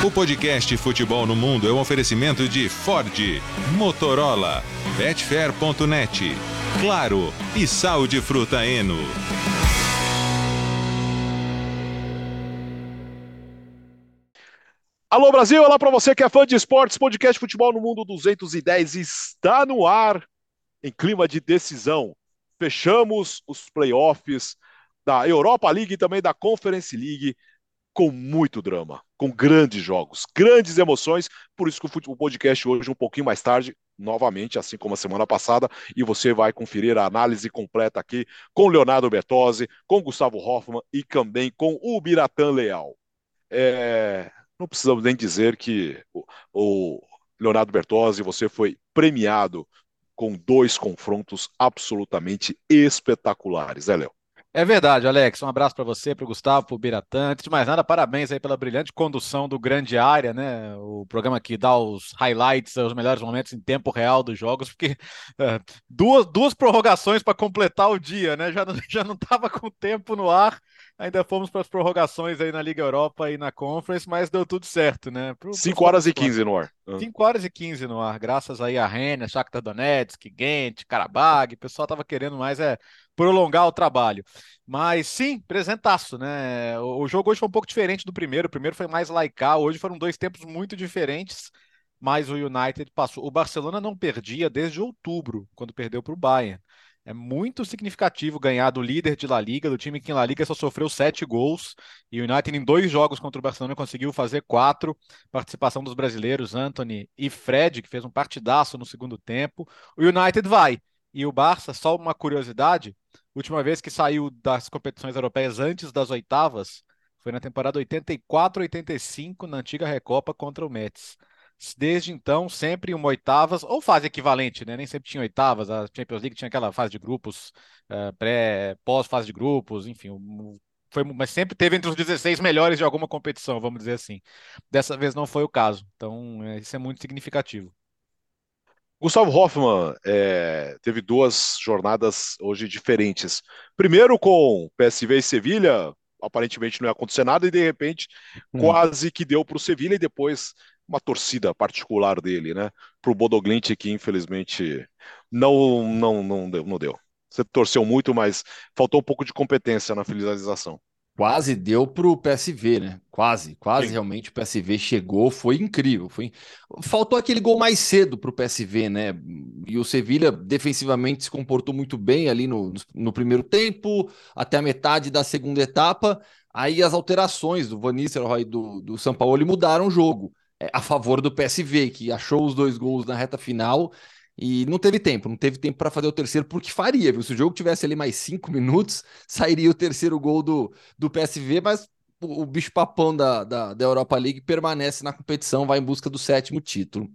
O podcast Futebol no Mundo é um oferecimento de Ford, Motorola, Betfair.net, Claro e Sal de Fruta Eno. Alô Brasil, olá para você que é fã de esportes, podcast Futebol no Mundo 210 está no ar em clima de decisão. Fechamos os playoffs da Europa League e também da Conference League com muito drama, com grandes jogos, grandes emoções. Por isso que o podcast hoje um pouquinho mais tarde, novamente, assim como a semana passada, e você vai conferir a análise completa aqui com Leonardo Bertozzi, com Gustavo Hoffman e também com o Biratã Leal. É, não precisamos nem dizer que o, o Leonardo Bertozzi, você foi premiado com dois confrontos absolutamente espetaculares, é, Léo? É verdade, Alex. Um abraço para você, para o Gustavo, para o Biratã. Antes de mais nada, parabéns aí pela brilhante condução do Grande Área, né? O programa que dá os highlights, os melhores momentos em tempo real dos jogos, porque é, duas, duas prorrogações para completar o dia, né? Já, já não estava com tempo no ar Ainda fomos para as prorrogações aí na Liga Europa e na Conference, mas deu tudo certo, né? 5 horas e 15 no ar. 5 horas e 15 no ar, graças aí a Rennes, Shakhtar Donetsk, Ghent, Karabag, o pessoal tava querendo mais é prolongar o trabalho. Mas sim, presentaço, né? O, jogo hoje foi um pouco diferente do primeiro, o primeiro foi mais laical, hoje foram dois tempos muito diferentes, mas o United passou. O Barcelona não perdia desde outubro, quando perdeu para o Bayern. É muito significativo ganhar do líder de La Liga, do time que em La Liga só sofreu sete gols. E o United, em dois jogos contra o Barcelona, conseguiu fazer quatro. Participação dos brasileiros, Anthony e Fred, que fez um partidaço no segundo tempo. O United vai. E o Barça, só uma curiosidade: última vez que saiu das competições europeias antes das oitavas foi na temporada 84-85, na antiga Recopa contra o Metz. Desde então, sempre uma oitavas, ou fase equivalente, né? Nem sempre tinha oitavas, a Champions League tinha aquela fase de grupos, uh, pré, pós-fase de grupos, enfim, foi, mas sempre teve entre os 16 melhores de alguma competição, vamos dizer assim. Dessa vez não foi o caso, então é, isso é muito significativo. Gustavo Hoffmann é, teve duas jornadas hoje diferentes. Primeiro com PSV e Sevilha, aparentemente não ia acontecer nada, e de repente hum. quase que deu para o Sevilha, e depois uma torcida particular dele, né? Para o Bodoglint que infelizmente não, não, não deu, não deu. Você torceu muito, mas faltou um pouco de competência na finalização. Quase deu para o PSV, né? Quase, quase Sim. realmente o PSV chegou, foi incrível. Foi... Faltou aquele gol mais cedo para o PSV, né? E o Sevilha defensivamente se comportou muito bem ali no, no primeiro tempo, até a metade da segunda etapa. Aí as alterações do Van Nistelrooy do, do São Paulo mudaram o jogo. É, a favor do PSV, que achou os dois gols na reta final e não teve tempo, não teve tempo para fazer o terceiro, porque faria, viu? Se o jogo tivesse ali mais cinco minutos, sairia o terceiro gol do, do PSV, mas o, o bicho papão da, da, da Europa League permanece na competição, vai em busca do sétimo título.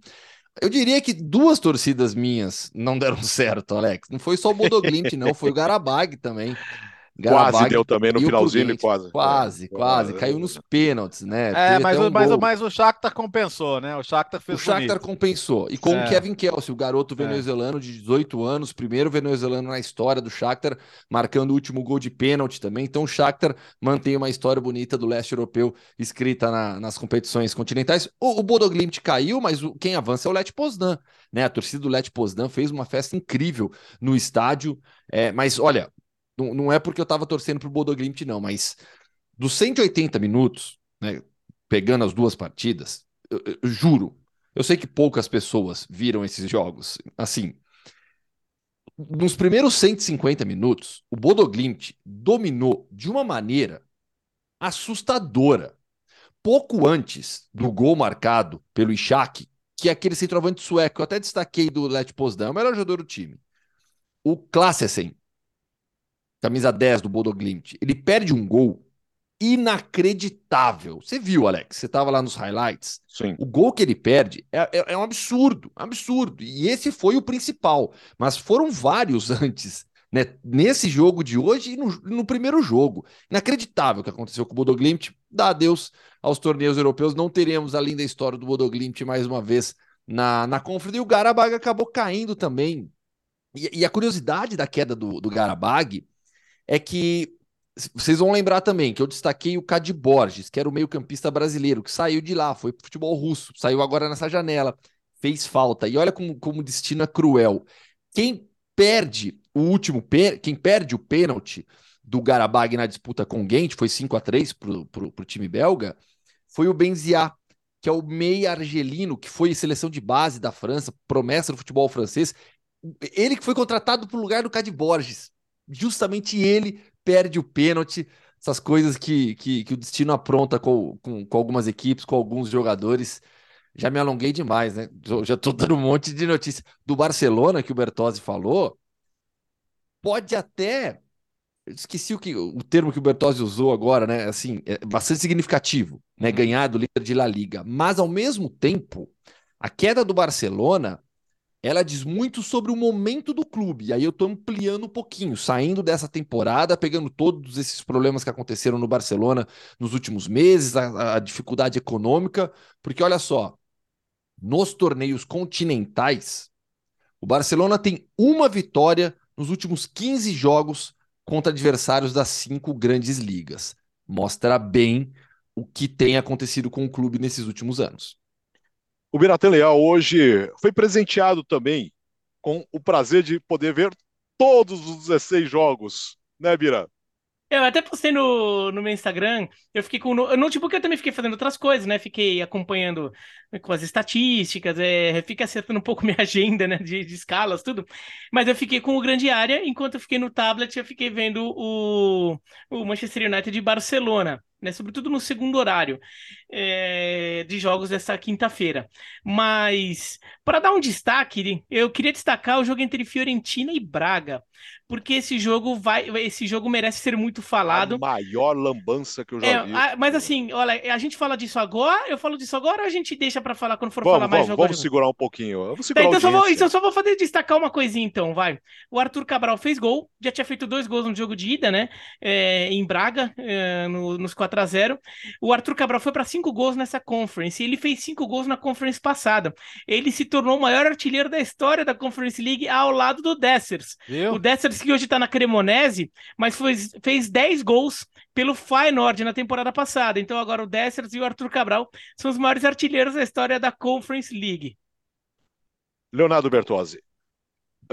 Eu diria que duas torcidas minhas não deram certo, Alex. Não foi só o Bodoglint, não, foi o Garabag também. Quase deu também no finalzinho, ele quase. Quase, é. quase. Caiu nos pênaltis, né? É, mas, um mas, mas, o Shakhtar compensou, né? O Shakhtar fez O Shakhtar bonito. compensou. E com é. o Kevin Kelsey, o garoto é. venezuelano de 18 anos, primeiro venezuelano na história do Shakhtar, marcando o último gol de pênalti também. Então o Shakhtar mantém uma história bonita do leste europeu escrita na, nas competições continentais. O, o Bodoglimt caiu, mas o, quem avança é o Let Poznan, né? A torcida do Let Poznan fez uma festa incrível no estádio. É, mas olha, não, não é porque eu estava torcendo para o não, mas dos 180 minutos, né, pegando as duas partidas, eu, eu, juro, eu sei que poucas pessoas viram esses jogos. Assim, nos primeiros 150 minutos, o Bodoglimt dominou de uma maneira assustadora. Pouco antes do gol marcado pelo Ishak, que é aquele centroavante sueco, eu até destaquei do Let Potsdam, o melhor jogador do time. O Klassesen camisa 10 do Bodo Glimt, ele perde um gol inacreditável. Você viu, Alex? Você estava lá nos highlights. Sim. O gol que ele perde é, é, é, um absurdo, absurdo. E esse foi o principal. Mas foram vários antes, né? Nesse jogo de hoje e no, no primeiro jogo. Inacreditável o que aconteceu com o Bodo Glimt. Dá adeus aos torneios europeus. Não teremos a linda história do Bodo Glimt mais uma vez na, na Conference. E o Garabag acabou caindo também. E, e a curiosidade da queda do, do Garabag é que vocês vão lembrar também que eu destaquei o Cade Borges, que era o meio-campista brasileiro, que saiu de lá, foi pro futebol russo, saiu agora nessa janela, fez falta. E olha como, como o destino é cruel. Quem perde o último, quem perde o pênalti do Garabag na disputa com o Gent, foi 5 a 3 pro, pro, pro time belga, foi o Benzia, que é o meia argelino, que foi seleção de base da França, promessa do futebol francês. Ele que foi contratado pro lugar do Cade Borges. Justamente ele perde o pênalti, essas coisas que, que, que o destino apronta com, com, com, algumas equipes, com alguns jogadores. Já me alonguei demais, né? Já estou dando um monte de notícia. Do Barcelona, que o Bertozzi falou, pode até. Esqueci o, que, o termo que o Bertozzi usou agora, né? Assim, é bastante significativo, né? Uhum. Ganhar do líder de La Liga. Mas, ao mesmo tempo, a queda do Barcelona ela diz muito sobre o momento do clube. E aí eu estou ampliando um pouquinho, saindo dessa temporada, pegando todos esses problemas que aconteceram no Barcelona nos últimos meses, a, a dificuldade econômica, porque olha só, nos torneios continentais, o Barcelona tem uma vitória nos últimos 15 jogos contra adversários das cinco grandes ligas. Mostra bem o que tem acontecido com o clube nesses últimos anos. O Biratan Leal hoje foi presenteado também com o prazer de poder ver todos os 16 jogos, né, Bira? Eu até postei no, no meu Instagram, eu fiquei com o notebook, eu também fiquei fazendo outras coisas, né? Fiquei acompanhando com as estatísticas, é, fica acertando um pouco minha agenda, né? De, de escalas, tudo. Mas eu fiquei com o grande área, enquanto eu fiquei no tablet, eu fiquei vendo o, o Manchester United de Barcelona né, sobretudo no segundo horário é, de jogos dessa quinta-feira. Mas, para dar um destaque, eu queria destacar o jogo entre Fiorentina e Braga, porque esse jogo vai, esse jogo merece ser muito falado. A maior lambança que eu já é, vi. A, mas assim, olha, a gente fala disso agora, eu falo disso agora ou a gente deixa para falar quando for vamos, falar mais vamos, Vamos segurar um pouquinho. Vamos tá, segurar tá, então, só vou, então só vou fazer destacar uma coisinha então, vai. O Arthur Cabral fez gol, já tinha feito dois gols no jogo de ida, né? É, em Braga, é, no, nos 4 a 0 O Arthur Cabral foi para cinco gols nessa conference. E ele fez cinco gols na conference passada. Ele se tornou o maior artilheiro da história da Conference League ao lado do Dessers. Viu? O Dessers que hoje está na Cremonese, mas foi, fez 10 gols pelo Feyenoord na temporada passada. Então agora o Dessers e o Arthur Cabral são os maiores artilheiros da história da Conference League. Leonardo Bertozzi.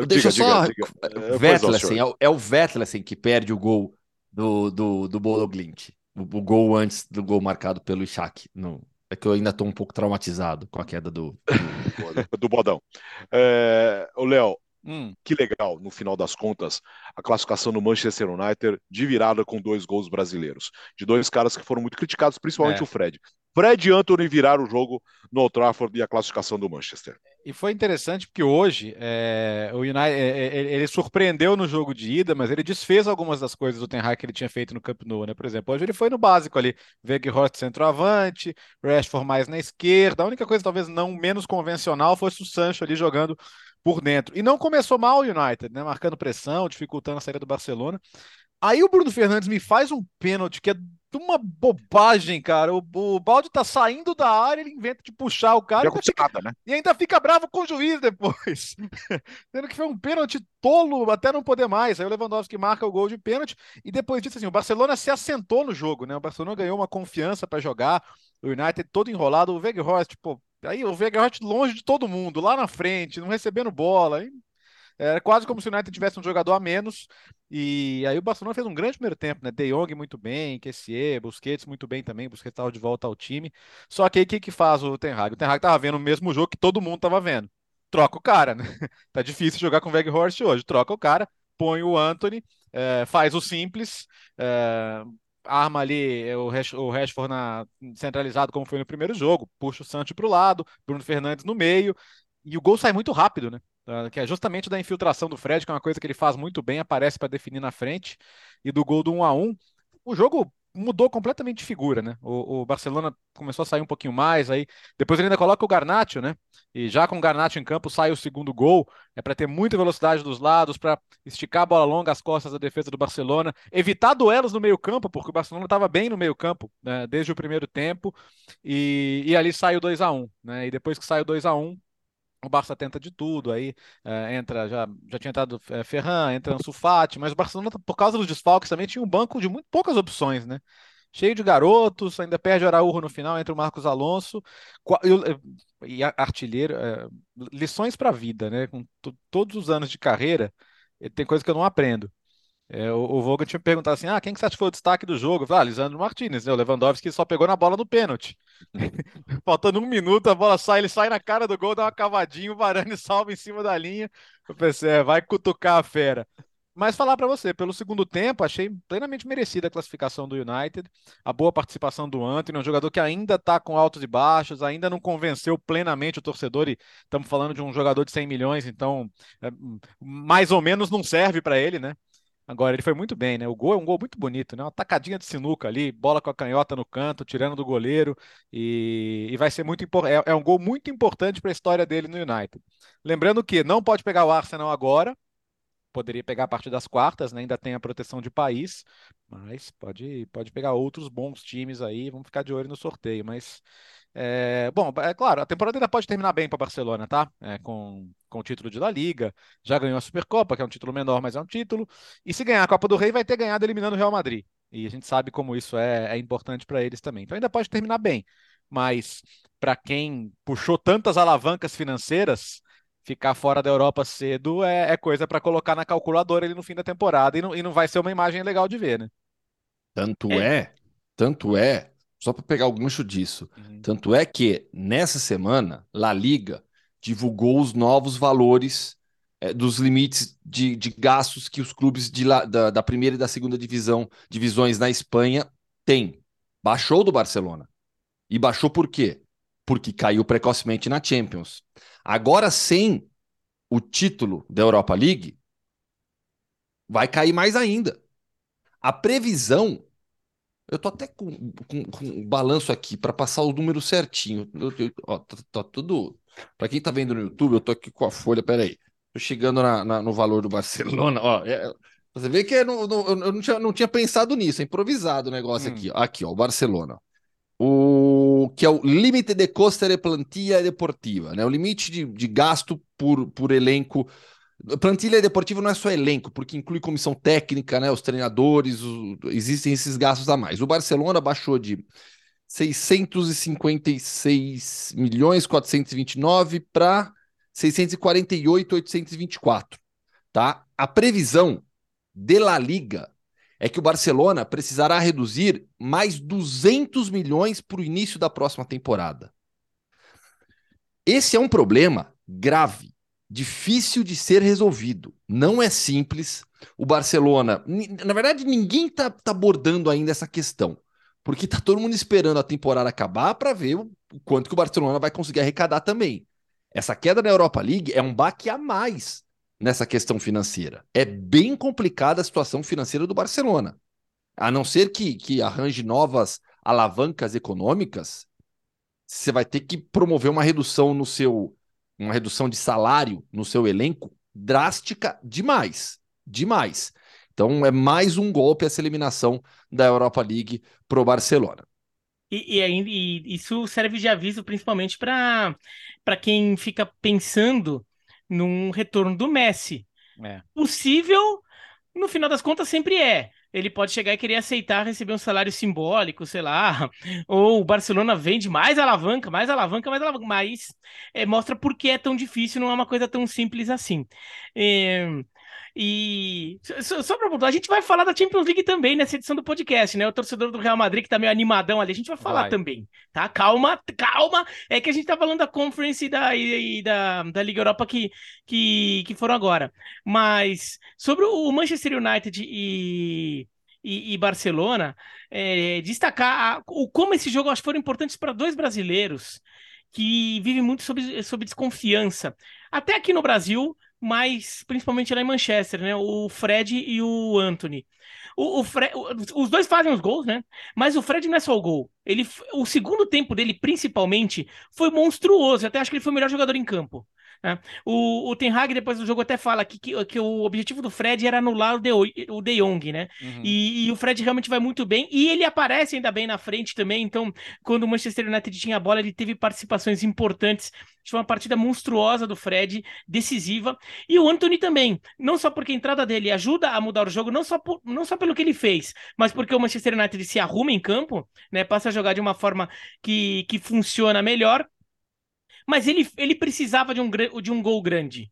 Deixa diga, só. Diga, diga. é, é o Vetlesen que perde o gol do, do, do Bolo Glint o, o, gol antes do gol marcado pelo Ishak. No, é que eu ainda estou um pouco traumatizado com a queda do, do, do Bodão. É, o Léo, hum. que legal, no final das contas, a classificação do Manchester United de virada com dois gols brasileiros. De dois caras que foram muito criticados, principalmente é. o Fred. Fred e Anthony viraram o jogo no Old Trafford e a classificação do Manchester. E foi interessante porque hoje é, o United é, é, ele surpreendeu no jogo de ida, mas ele desfez algumas das coisas do Ten Hag que ele tinha feito no Camp Nou, né? Por exemplo, hoje ele foi no básico ali, Weghorst centroavante, Rashford mais na esquerda. A única coisa talvez não menos convencional fosse o Sancho ali jogando por dentro. E não começou mal o United, né? Marcando pressão, dificultando a saída do Barcelona. Aí o Bruno Fernandes me faz um pênalti que é uma bobagem, cara. O, o balde tá saindo da área, ele inventa de puxar o cara. E, fica, nada, né? e ainda fica bravo com o juiz depois. Sendo que foi um pênalti tolo até não poder mais. Aí o Lewandowski marca o gol de pênalti. E depois disso, assim, o Barcelona se assentou no jogo, né? O Barcelona ganhou uma confiança para jogar. O United todo enrolado. O Weghorst, tipo, aí o Weghorst longe de todo mundo, lá na frente, não recebendo bola. Aí era quase como se o United tivesse um jogador a menos. E aí o Barcelona fez um grande primeiro tempo, né? De Jong muito bem, Kessier, Busquets muito bem também. Busquets estava de volta ao time. Só que aí o que, que faz o Ten Hag? O Ten Hag tava vendo o mesmo jogo que todo mundo tava vendo. Troca o cara, né? tá difícil jogar com o Weghorst hoje. Troca o cara, põe o Anthony, é, faz o simples, é, arma ali o, o Rashford na, centralizado como foi no primeiro jogo, puxa o Sancho para o lado, Bruno Fernandes no meio, e o gol sai muito rápido, né? Que é justamente da infiltração do Fred, que é uma coisa que ele faz muito bem, aparece para definir na frente, e do gol do 1 a 1 O jogo mudou completamente de figura, né? O, o, Barcelona começou a sair um pouquinho mais, aí depois ele ainda coloca o Garnacho, né? E já com o Garnacho em campo sai o segundo gol, é para ter muita velocidade dos lados, para esticar a bola longa às costas da defesa do Barcelona, evitar duelos no meio-campo, porque o Barcelona estava bem no meio-campo, né? desde o primeiro tempo, e, e ali sai o 2 a 1 né? E depois que sai o 2 a 1 o Barça tenta de tudo, aí é, entra, já, já tinha entrado é, Ferran, entra Ansu Fati, mas o Barcelona, por causa dos desfalques, também tinha um banco de muito poucas opções, né? Cheio de garotos, ainda perde o Araújo no final, entra o Marcos Alonso, e, e artilheiro, é, lições para a vida, né? Com todos os anos de carreira, tem coisa que eu não aprendo. É, o, o Vogan tinha me perguntado assim: ah, quem que você acha que foi o destaque do jogo? Falei, ah, Lisandro Martinez, né? O Lewandowski só pegou na bola no pênalti. Faltando um minuto, a bola sai, ele sai na cara do gol, dá uma cavadinha, o Varane salva em cima da linha. Eu pensei, é, vai cutucar a fera. Mas falar para você, pelo segundo tempo, achei plenamente merecida a classificação do United, a boa participação do Anthony, um jogador que ainda está com altos e baixos, ainda não convenceu plenamente o torcedor, e estamos falando de um jogador de 100 milhões, então é, mais ou menos não serve para ele, né? Agora, ele foi muito bem, né? O gol é um gol muito bonito, né? Uma tacadinha de sinuca ali, bola com a canhota no canto, tirando do goleiro, e, e vai ser muito importante. É, é um gol muito importante para a história dele no United. Lembrando que não pode pegar o Arsenal agora, poderia pegar a partir das quartas, né? ainda tem a proteção de país, mas pode, pode pegar outros bons times aí, vamos ficar de olho no sorteio. Mas, é, bom, é claro, a temporada ainda pode terminar bem para Barcelona, tá? É, com, com o título de La Liga, já ganhou a Supercopa, que é um título menor, mas é um título, e se ganhar a Copa do Rei, vai ter ganhado eliminando o Real Madrid. E a gente sabe como isso é, é importante para eles também. Então ainda pode terminar bem, mas para quem puxou tantas alavancas financeiras, ficar fora da Europa cedo é, é coisa para colocar na calculadora ali no fim da temporada e não, e não vai ser uma imagem legal de ver, né? Tanto é, é tanto é, só para pegar o gancho disso, uhum. tanto é que nessa semana La Liga divulgou os novos valores é, dos limites de, de, gastos que os clubes de la, da, da primeira e da segunda divisão, divisões na Espanha têm. Baixou do Barcelona. E baixou por quê? Porque caiu precocemente na Champions. Agora, sem o título da Europa League, vai cair mais ainda. A previsão. Eu tô até com, com, com um balanço aqui para passar o número certinho. Eu, eu, ó, tá, tá tudo. Para quem tá vendo no YouTube, eu tô aqui com a folha. Peraí. Tô chegando na, na, no valor do Barcelona. Ó, é, você vê que eu não, eu não, tinha, não tinha pensado nisso, é improvisado o negócio hum. aqui. Aqui, ó, o Barcelona o que é o limite de costa de plantilha deportiva, né? O limite de, de gasto por, por elenco. Plantilha deportiva não é só elenco, porque inclui comissão técnica, né? Os treinadores, o, existem esses gastos a mais. O Barcelona baixou de 656 milhões 429 para 648 824, tá? A previsão de La Liga é que o Barcelona precisará reduzir mais 200 milhões para o início da próxima temporada. Esse é um problema grave, difícil de ser resolvido. Não é simples. O Barcelona, na verdade, ninguém está tá abordando ainda essa questão, porque está todo mundo esperando a temporada acabar para ver o quanto que o Barcelona vai conseguir arrecadar também. Essa queda na Europa League é um baque a mais nessa questão financeira. É bem complicada a situação financeira do Barcelona. A não ser que, que arranje novas alavancas econômicas, você vai ter que promover uma redução no seu uma redução de salário no seu elenco drástica demais, demais. Então é mais um golpe essa eliminação da Europa League para o Barcelona. E, e, e, isso serve de aviso principalmente para quem fica pensando num retorno do Messi. É. Possível, no final das contas, sempre é. Ele pode chegar e querer aceitar receber um salário simbólico, sei lá, ou o Barcelona vende mais alavanca, mais alavanca, mais alavanca, mas é, mostra por que é tão difícil, não é uma coisa tão simples assim. É, e só, só para pontuar, a gente vai falar da Champions League também nessa edição do podcast, né? O torcedor do Real Madrid que tá meio animadão ali, a gente vai falar vai. também, tá? Calma, calma. É que a gente tá falando da Conference e da, e, e da, da Liga Europa que, que, que foram agora. Mas sobre o Manchester United e, e, e Barcelona, é, destacar a, o, como esse jogo acho que foram importantes para dois brasileiros que vivem muito sob, sob desconfiança. Até aqui no Brasil, mas principalmente lá em Manchester, né? O Fred e o Anthony. O, o Fred, os dois fazem os gols, né? Mas o Fred não é só o gol. Ele, o segundo tempo dele, principalmente, foi monstruoso. Eu até acho que ele foi o melhor jogador em campo. Né? O, o Ten Hag, depois do jogo, até fala que, que, que o objetivo do Fred era anular o De, o de Jong, né? Uhum. E, e, o Fred realmente vai muito bem. E ele aparece ainda bem na frente também. Então, quando o Manchester United tinha a bola, ele teve participações importantes. Foi uma partida monstruosa do Fred, decisiva. E o Anthony também. Não só porque a entrada dele ajuda a mudar o jogo, não só, por, não só pelo que ele fez, mas porque o Manchester United se arruma em campo, né? Passa a jogar de uma forma que, que funciona melhor mas ele, ele precisava de um, de um gol grande.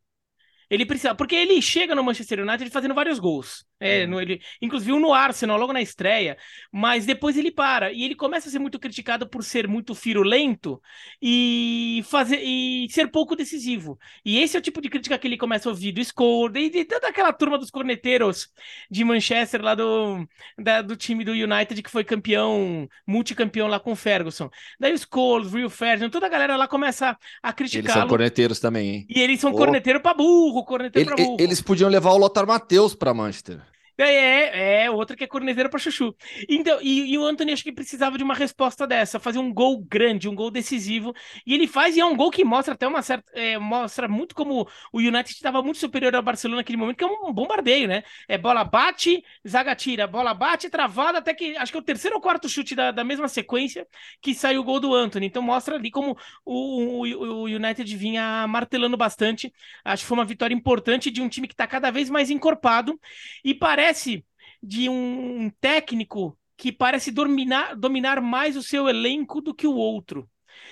Ele precisava, porque ele chega no Manchester United fazendo vários gols. É, no, ele, inclusive no Arsenal, logo na estreia, mas depois ele para e ele começa a ser muito criticado por ser muito firulento e fazer e ser pouco decisivo. E esse é o tipo de crítica que ele começa a ouvir do Score e de toda aquela turma dos corneteiros de Manchester lá do, da, do time do United que foi campeão, multicampeão lá com o Ferguson. Daí o Scholes, Rio Ferdinand, toda a galera lá começa a criticar. Eles são corneteiros também, hein? E eles são oh. corneteiros pra burro, corneteiro Ele, pra burro. Eles podiam levar o Lothar Matheus pra Manchester. É, é, outra que é corneteiro para chuchu. Então, e, e, o Anthony acho que precisava de uma resposta dessa, fazer um gol grande, um gol decisivo. E ele faz, e é um gol que mostra até uma certa. É, mostra muito como o United estava muito superior ao Barcelona naquele momento, que é um bombardeio, né? É bola bate, zaga tira, bola bate, travada, até que acho que é o terceiro ou quarto chute da, da mesma sequência que saiu o gol do Anthony. Então mostra ali como o, o, o United vinha martelando bastante. Acho que foi uma vitória importante de um time que está cada vez mais encorpado e parece parece de um técnico que parece dominar, dominar mais o seu elenco do que o outro.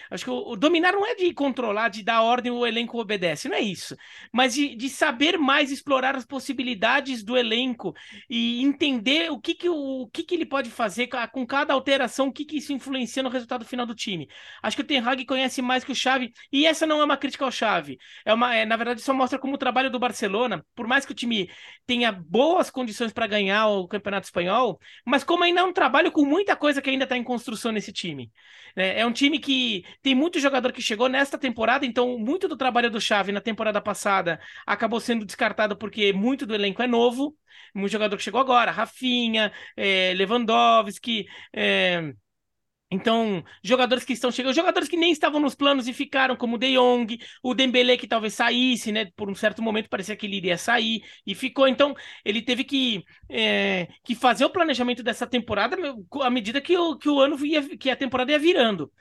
Acho que o, o, dominar não é de controlar, de dar ordem, o elenco obedece, não é isso. Mas de, de saber mais explorar as possibilidades do elenco e entender o que, que, o, o que, que ele pode fazer com cada alteração, o que, que isso influencia no resultado final do time. Acho que o Ten Hag conhece mais que o Xavi, e essa não é uma crítica ao Xavi. É uma, é, na verdade, só mostra como o trabalho do Barcelona, por mais que o time tenha boas condições para ganhar o Campeonato Espanhol, mas como ainda é um trabalho com muita coisa que ainda está em construção nesse time. É, é um time que tem muito jogador que chegou nesta temporada, então muito do trabalho do Xavi na temporada passada acabou sendo descartado porque muito do elenco é novo. Muito jogador que chegou agora, Rafinha, é, Lewandowski, é, então, jogadores que estão chegando, jogadores que nem estavam nos planos e ficaram, como o De Jong, o Dembélé que talvez saísse, né? Por um certo momento parecia que ele iria sair e ficou. Então, ele teve que, é, que fazer o planejamento dessa temporada à medida que o, que o ano ia, que a temporada ia virando.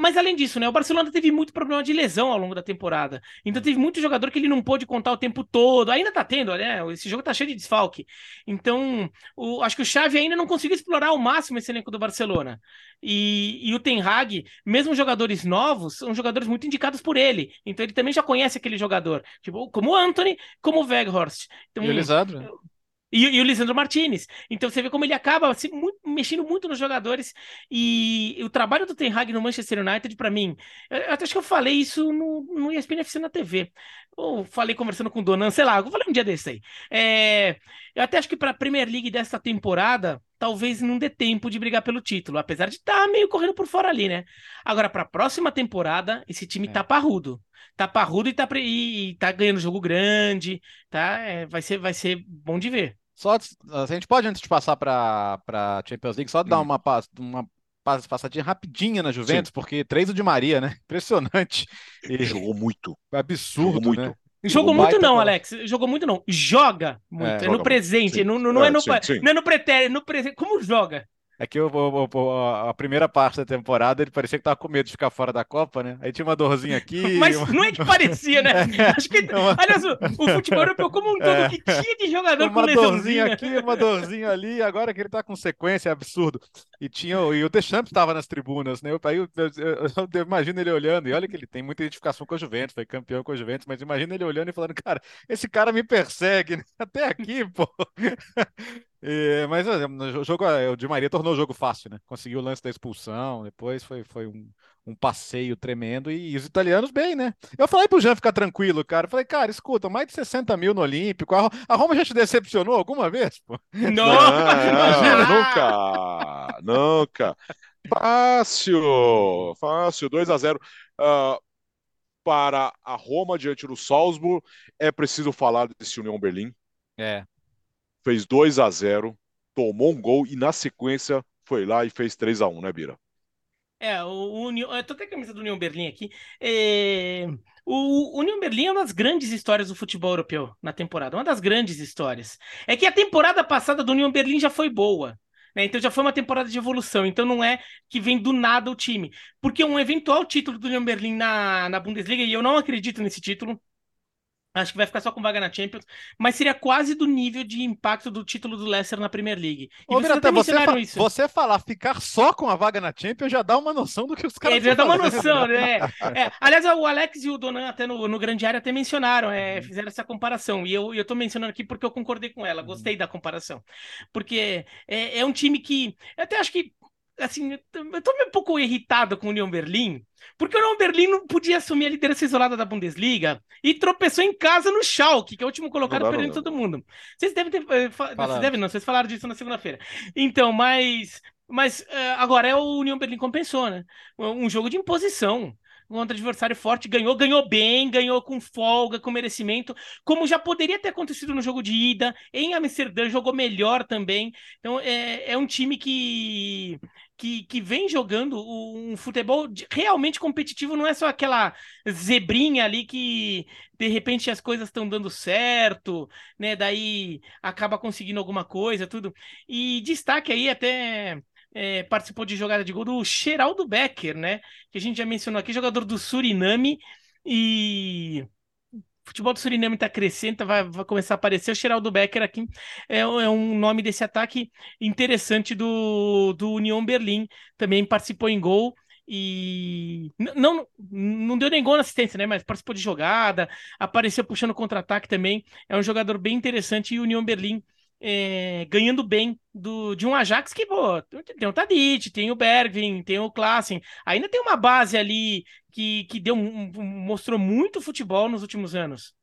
Mas além disso, né, o Barcelona teve muito problema de lesão ao longo da temporada. Então teve muito jogador que ele não pôde contar o tempo todo. Ainda tá tendo, né? Esse jogo tá cheio de desfalque. Então, o, acho que o Xavi ainda não conseguiu explorar ao máximo esse elenco do Barcelona. E, e o Ten Hag, mesmo jogadores novos, são jogadores muito indicados por ele. Então ele também já conhece aquele jogador. Tipo, como o Anthony, como o Weghorst. Então, e o Lisandro? E, e, o Lisandro Martinez. Então você vê como ele acaba assim, muito, mexendo muito nos jogadores. E, e, o trabalho do Ten Hag no Manchester United, para mim, eu, eu, acho que eu falei isso no, no ESPN FC na TV. Ou falei conversando com o Donan, sei lá, eu falei um dia desse aí. É, eu até acho que para a Premier League dessa temporada, talvez não dê tempo de brigar pelo título, apesar de estar tá meio correndo por fora ali, né? Agora, para a próxima temporada, esse time é. tá parrudo tá parrudo e tá, e, e tá ganhando jogo grande, tá? É, vai, ser, vai ser bom de ver. Só, a gente pode, antes de passar para a Champions League, só dar hum. uma, uma passadinha rapidinha na Juventus, Sim. porque três o de Maria, né? Impressionante. E... Jogou muito. Absurdo, Jogou muito. Né? Jogou muito não, Alex. Jogou muito não. Joga muito. É, é no presente. Não, não, é, é no, sim, sim. não é no pretérito, no presente. Como joga? É que eu, a primeira parte da temporada ele parecia que tava com medo de ficar fora da Copa, né? Aí tinha uma dorzinha aqui. Mas uma... não é que parecia, né? É, Acho que, uma... aliás, o, o, futebol europeu como um todo é. que tinha de jogador uma com lesãozinha aqui, uma dorzinha ali, agora que ele tá com sequência, é absurdo. E tinha e o Deschamps estava nas tribunas, né? Eu, eu, eu, eu, imagino ele olhando, e olha que ele tem muita identificação com a Juventus, foi campeão com a Juventus, mas imagina ele olhando e falando, cara, esse cara me persegue né? até aqui, pô. E, mas o jogo, o Di Maria tornou o jogo fácil, né? Conseguiu o lance da expulsão, depois foi, foi um, um passeio tremendo e, e, os italianos bem, né? Eu falei pro Jean ficar tranquilo, cara. Eu falei, cara, escuta, mais de 60 mil no Olímpico. A, a Roma já te decepcionou alguma vez? Pô? Não, não, nunca, nunca. Fácil, fácil, 2 a 0 uh, ah, para a Roma diante do Salzburg. É preciso falar desse União Berlim. É fez 2 a 0 tomou um gol e na sequência foi lá e fez 3 a 1 né, Bira? É, o União. Eu tô até a camisa do União Berlim aqui. É... O União Berlim é uma das grandes histórias do futebol europeu na temporada. Uma das grandes histórias. É que a temporada passada do União Berlim já foi boa. Né? Então já foi uma temporada de evolução. Então não é que vem do nada o time. Porque um eventual título do União Berlim na, na Bundesliga, e eu não acredito nesse título, Acho que vai ficar só com vaga na Champions, mas seria quase do nível de impacto do título do Leicester na Premier League. E Ô, até você, fa isso. você falar ficar só com a vaga na Champions já dá uma noção do que os caras é, já dá uma noção, né? É. Aliás, o Alex e o Donan até no, no Grande Área até mencionaram, é, uhum. fizeram essa comparação. E eu, eu tô mencionando aqui porque eu concordei com ela, gostei da comparação. Porque é, é um time que. Eu até acho que assim, eu tô um pouco irritado com o União Berlim, porque o União Berlim não podia assumir a liderança isolada da Bundesliga e tropeçou em casa no Schalke, que é o último colocado não, perdendo todo mundo. Vocês devem ter... Eh, vocês devem não, vocês falaram disso na segunda-feira. Então, mas... Mas uh, agora é o União Berlim compensou, né? Um jogo de imposição contra adversário forte, ganhou, ganhou bem, ganhou com folga, com merecimento, como já poderia ter acontecido no jogo de ida, em Amsterdã jogou melhor também. Então é, é um time que, que, que vem jogando um futebol realmente competitivo, não é só aquela zebrinha ali que de repente as coisas estão dando certo, né? Daí acaba conseguindo alguma coisa, tudo. E destaque aí até é, participou de jogada de gol do Geraldo Becker, né? Que a gente já mencionou aqui, jogador do Suriname. E futebol do Suriname está crescendo, vai, vai, começar a aparecer. O Geraldo Becker aqui é, é, um nome desse ataque interessante do, do União Berlim. Também participou em gol e não não deu nem gol na assistência, né? Mas participou de jogada, apareceu puxando contra-ataque também. É um jogador bem interessante e o União Berlim é, ganhando bem do, de um Ajax que, pô, tem o Tadic, tem o Bergvin, tem o Klassen. Ainda tem uma base ali que, que deu, mostrou muito futebol nos últimos anos.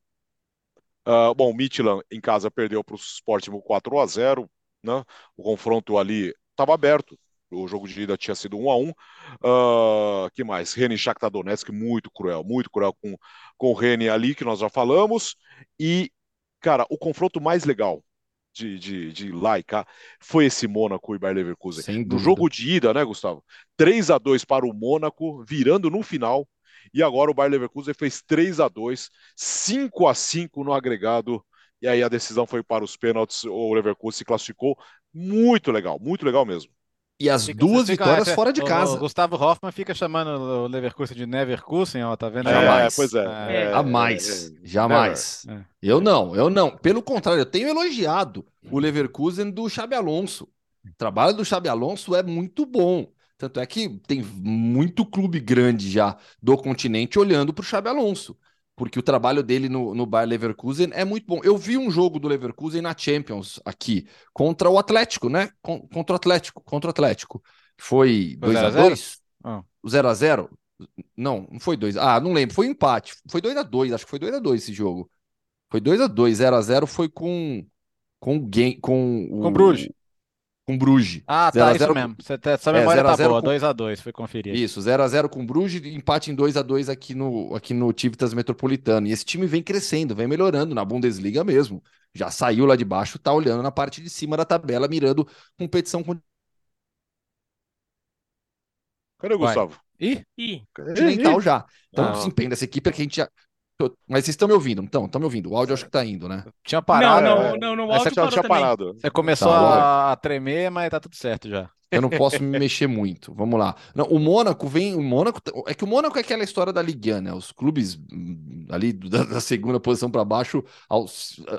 Uh, bom, o em casa perdeu para o Sporting 4 a 0 né? O confronto ali estava aberto. O jogo de ida tinha sido 1 a 1 uh, que mais? Reni Shakhtar Donetsk, muito cruel, muito cruel com, com o Reni ali, que nós já falamos. E, cara, o confronto mais legal de, de, de lá e cá foi esse Mônaco e Bayer Leverkusen. No jogo de ida, né, Gustavo? 3 a 2 para o Mônaco, virando no final. E agora o Bayer Leverkusen fez 3 a 2 5 a 5 no agregado. E aí a decisão foi para os pênaltis. O Leverkusen se classificou. Muito legal, muito legal mesmo. E as fica, duas vitórias fora de casa. O, Gustavo Hoffman fica chamando o Leverkusen de Neverkusen, ó, tá vendo? É, jamais. pois é. é, é jamais. É, jamais. É. Eu não, eu não. Pelo contrário, eu tenho elogiado o Leverkusen do Xabi Alonso. O trabalho do Xabi Alonso é muito bom. Tanto é que tem muito clube grande já do continente olhando para o Xabi Alonso porque o trabalho dele no, no Bayer Leverkusen é muito bom. Eu vi um jogo do Leverkusen na Champions aqui, contra o Atlético, né? contra o Atlético, contra o Atlético. Foi 2x2? 0x0? Não, não foi 2. Ah, não lembro. Foi um empate. Foi 2x2, acho que foi 2x2 esse jogo. Foi 2x2. 0x0 foi com. Com, com, com o. Com Bruges com Bruges. Ah, tá, 0 isso 0 mesmo. Você tá, essa memória é, 0 tá boa, 2x2, foi conferir. Isso, 0x0 com Bruges empate em 2x2 aqui no, aqui no Tivitas Metropolitano. E esse time vem crescendo, vem melhorando na Bundesliga mesmo. Já saiu lá de baixo, tá olhando na parte de cima da tabela, mirando competição Cadê o Gustavo? Ih? Ih. Continental já. Então, o desempenho dessa equipe é que a gente já, mas vocês estão me ouvindo? Então, estão me ouvindo. O áudio acho que tá indo, né? Tinha parado. Não, não, não, não o áudio tinha parado. Você começou tá, a tremer, mas tá tudo certo já. Eu não posso me mexer muito. Vamos lá. Não, o Mônaco vem. O Mônaco é que o Mônaco é aquela história da Ligue 1, né? Os clubes hum, ali da, da segunda posição para baixo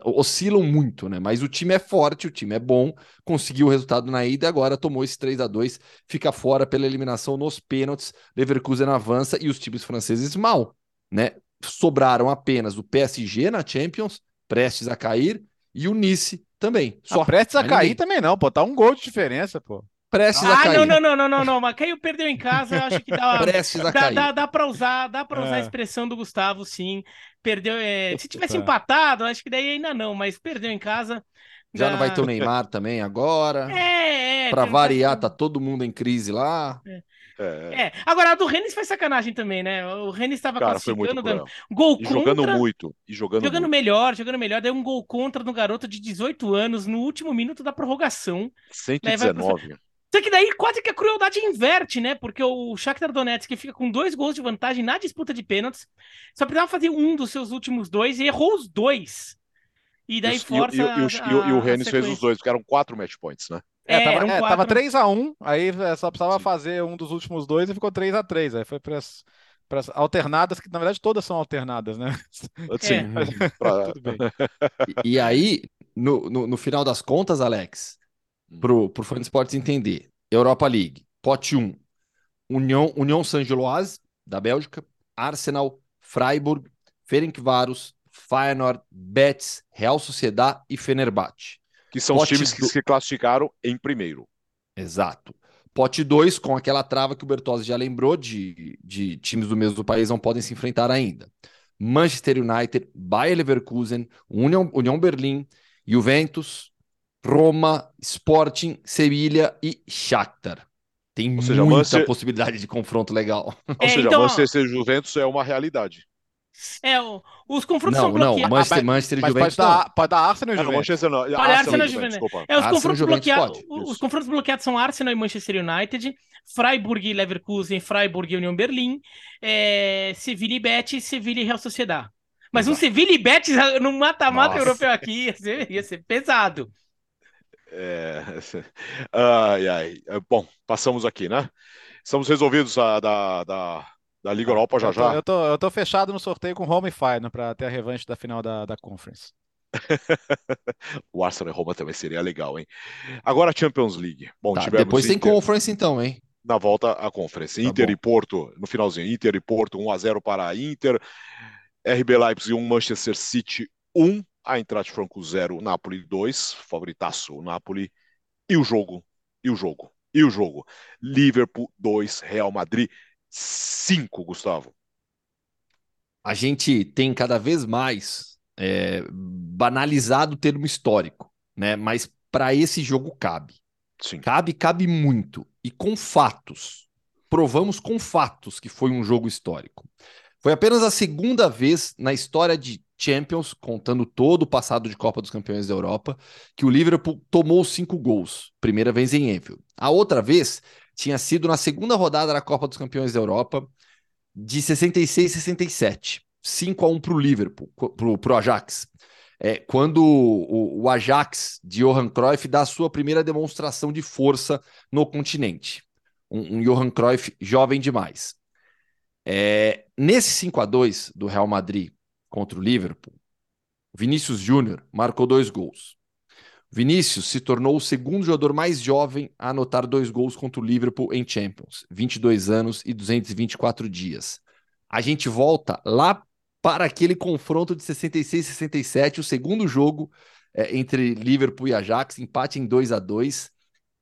oscilam muito, né? Mas o time é forte, o time é bom, conseguiu o resultado na ida e agora tomou esse 3 a 2 fica fora pela eliminação nos pênaltis. Leverkusen avança e os times franceses mal, né? Sobraram apenas o PSG na Champions, prestes a cair, e o Nice também. Ah, Só. prestes a cair ninguém. também não, pô. Tá um gol de diferença, pô. Prestes ah, a cair. Ah, não, não, não, não, não, mas caiu, perdeu em casa, eu acho que dá. Prestes a dá, cair. Dá, dá pra usar, dá pra usar é. a expressão do Gustavo, sim. Perdeu. É... Se tivesse tá. empatado, acho que daí ainda não, mas perdeu em casa. Já dá... não vai ter o Neymar também agora. É, é. Pra variar, tá todo mundo em crise lá. É. É. é. Agora, a do Rennes foi sacanagem também, né? O Rennes estava classificando, dando gol e contra. jogando muito. E jogando, jogando muito. melhor, jogando melhor. Deu um gol contra no garoto de 18 anos no último minuto da prorrogação. 119. Né? Só que daí quase que a crueldade inverte, né? Porque o Shakhtar Donetsk fica com dois gols de vantagem na disputa de pênaltis, só precisava fazer um dos seus últimos dois e errou os dois. E daí Isso, força. e, o- e, o- a- e o- a Rennes fez os dois, porque eram quatro match points, né? É, É, tava, é, tava quatro. 3x1, aí é, só precisava Sim. fazer um dos últimos dois e ficou 3x3. Aí foi para as alternadas, que na verdade todas são alternadas, né? Assim, É. Tudo bem. E, e aí, no, no, no final das contas, Alex, Hum. pro, pro fã de esportes entender, Europa League, pote 1, União, União Saint-Gilloise, da Bélgica, Arsenal, Freiburg, Ferencváros, Feyenoord, Betis, Real Sociedad e Fenerbahçe. Que são os Pote times que do- se classificaram em primeiro. Exato. Pote 2, com aquela trava que o Bertozzi já lembrou, de, de times do mesmo país não podem se enfrentar ainda. Manchester United, Bayer Leverkusen, União, União Berlim, Juventus, Roma, Sporting, Sevilha e Shakhtar. Tem Ou seja, muita Manchester- possibilidade de confronto legal. Ou É, seja, então, Manchester Juventus é uma realidade. É, o- os confrontos Não, são não, bloqueados. Manchester, Ah, mas- Manchester e Mas Juventus pode não. dar, pode dar Arsenal e não, Juventus. Manchester não. Olha, Arsenal Arsenal e Juventus. desculpa. É, os Arsenal, confrontos bloqueados. pode, Os isso. confrontos bloqueados são Arsenal e Manchester United, Freiburg e Leverkusen, Freiburg e União Berlim, é, Sevilha e Betis, Sevilha e Real Sociedad. Mas um Exato. Sevilha e Betis no mata-mata europeu aqui ia ser, ia ser pesado. É... Ai, ai. Bom, passamos aqui, né? Estamos resolvidos a, da, da, da Liga Europa já eu, tô, já. eu, tô, eu tô fechado no sorteio com Roma e Feyenoord para ter a revanche da final da, da Conference. O Arsenal e Roma também seria legal, hein? Agora a Champions League. Bom, Tá, tivemos depois tem Inter conference então, hein? na volta à Conference. Tá Inter bom. e Porto, no finalzinho, Inter e Porto 1 a 0 para a Inter. RB Leipzig 1, Manchester City 1, Eintracht Franco 0, Napoli 2, favoritaço o Napoli. E o jogo, e o jogo, e o jogo. Liverpool 2, Real Madrid 5, Gustavo. a gente tem cada vez mais é, banalizado o termo histórico, né? Mas para esse jogo cabe. Sim. Cabe, cabe muito. E com fatos. Provamos com fatos que foi um jogo histórico. Foi apenas a segunda vez na história de Champions, contando todo o passado de Copa dos Campeões da Europa, que o Liverpool tomou cinco gols. Primeira vez em Enfield. A outra vez tinha sido na segunda rodada da Copa dos Campeões da Europa, de 66 e 67. 5 a 1 para o Liverpool, para o Ajax. É, quando o, o Ajax de Johan Cruyff dá a sua primeira demonstração de força no continente. Um, um Johan Cruyff jovem demais. É, nesse 5 a 2 do Real Madrid contra o Liverpool, Vinícius Júnior marcou dois gols. Vinícius se tornou o segundo jogador mais jovem a anotar dois gols contra o Liverpool em Champions, 22 anos e 224 dias. A gente volta lá para aquele confronto de 66 e 67, o segundo jogo é, entre Liverpool e Ajax, empate em 2 a 2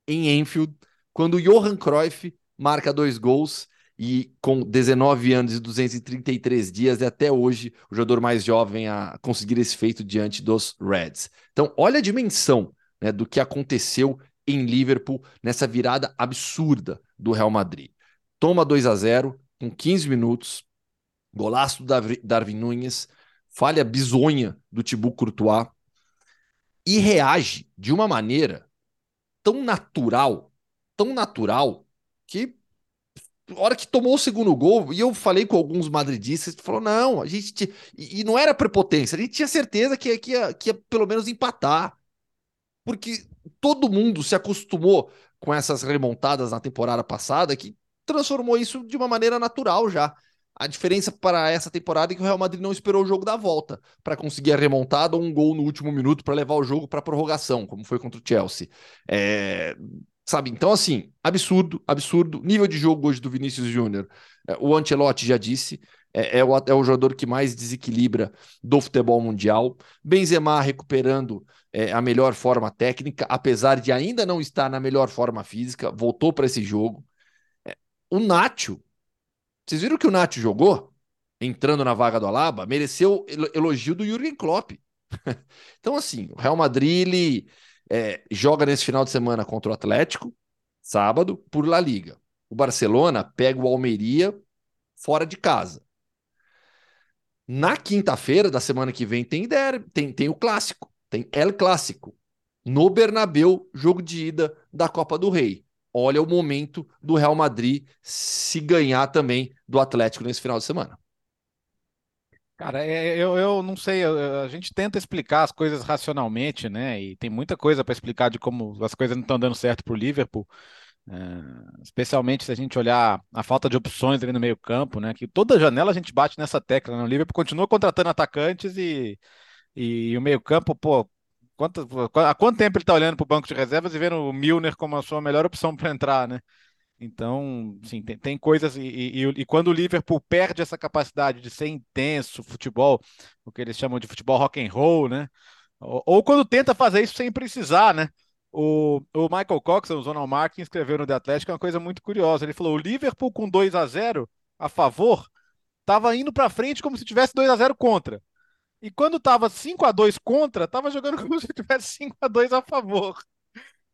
em Enfield, quando Johan Cruyff marca dois gols e com 19 anos e 233 dias é até hoje o jogador mais jovem a conseguir esse feito diante dos Reds. Então, olha a dimensão né, do que aconteceu em Liverpool nessa virada absurda do Real Madrid. Toma 2 a 0 com 15 minutos, golaço do Darwin- Nunes, falha bizonha do Thibaut Courtois e reage de uma maneira tão natural, tão natural, que hora que tomou o segundo gol, e eu falei com alguns madridistas, falou, não, a gente... E, e não era prepotência, a gente tinha certeza que, que, ia, que ia pelo menos empatar. Porque todo mundo se acostumou com essas remontadas na temporada passada, que transformou isso de uma maneira natural já. A diferença para essa temporada é que o Real Madrid não esperou o jogo da volta para conseguir a remontada ou um gol no último minuto para levar o jogo para prorrogação, como foi contra o Chelsea. É, Sabe? Então, assim, absurdo, absurdo. Nível de jogo hoje do Vinícius Júnior. É, o Ancelotti já disse, é, é, o, é o jogador que mais desequilibra do futebol mundial. Benzema recuperando é, a melhor forma técnica, apesar de ainda não estar na melhor forma física, voltou para esse jogo. É, o Nacho, vocês viram que o Nacho jogou? Entrando na vaga do Alaba, mereceu elo- elogio do Jürgen Klopp. então, assim, o Real Madrid, ele é, joga nesse final de semana contra o Atlético, sábado, por La Liga. O Barcelona pega o Almeria fora de casa. Na quinta-feira da semana que vem tem, derby, tem, tem o clássico, tem El Clássico. No Bernabéu, jogo de ida da Copa do Rei. olha o momento do Real Madrid se ganhar também do Atlético nesse final de semana. Cara, é, eu, eu não sei, a gente tenta explicar as coisas racionalmente, né? E tem muita coisa para explicar de como as coisas não estão dando certo para o Liverpool. É, especialmente se a gente olhar a falta de opções ali no meio-campo, né? Que toda janela a gente bate nessa tecla. Né? O Liverpool continua contratando atacantes e, e o meio-campo, pô, quanto, há quanto tempo ele está olhando para o banco de reservas e vendo o Milner como a sua melhor opção para entrar, né? Então, sim, tem, tem coisas. E, e, e, quando o Liverpool perde essa capacidade de ser intenso, futebol, o que eles chamam de futebol rock and roll, né? Ou, ou quando tenta fazer isso sem precisar, né? O, o Michael Cox, o Zonal Martin, escreveu no The Atlético uma coisa muito curiosa. Ele falou: o Liverpool com 2 a 0 a favor estava indo para frente como se tivesse 2 a 0 contra. E quando estava 5 a 2 contra, estava jogando como se tivesse 5 a 2 a favor.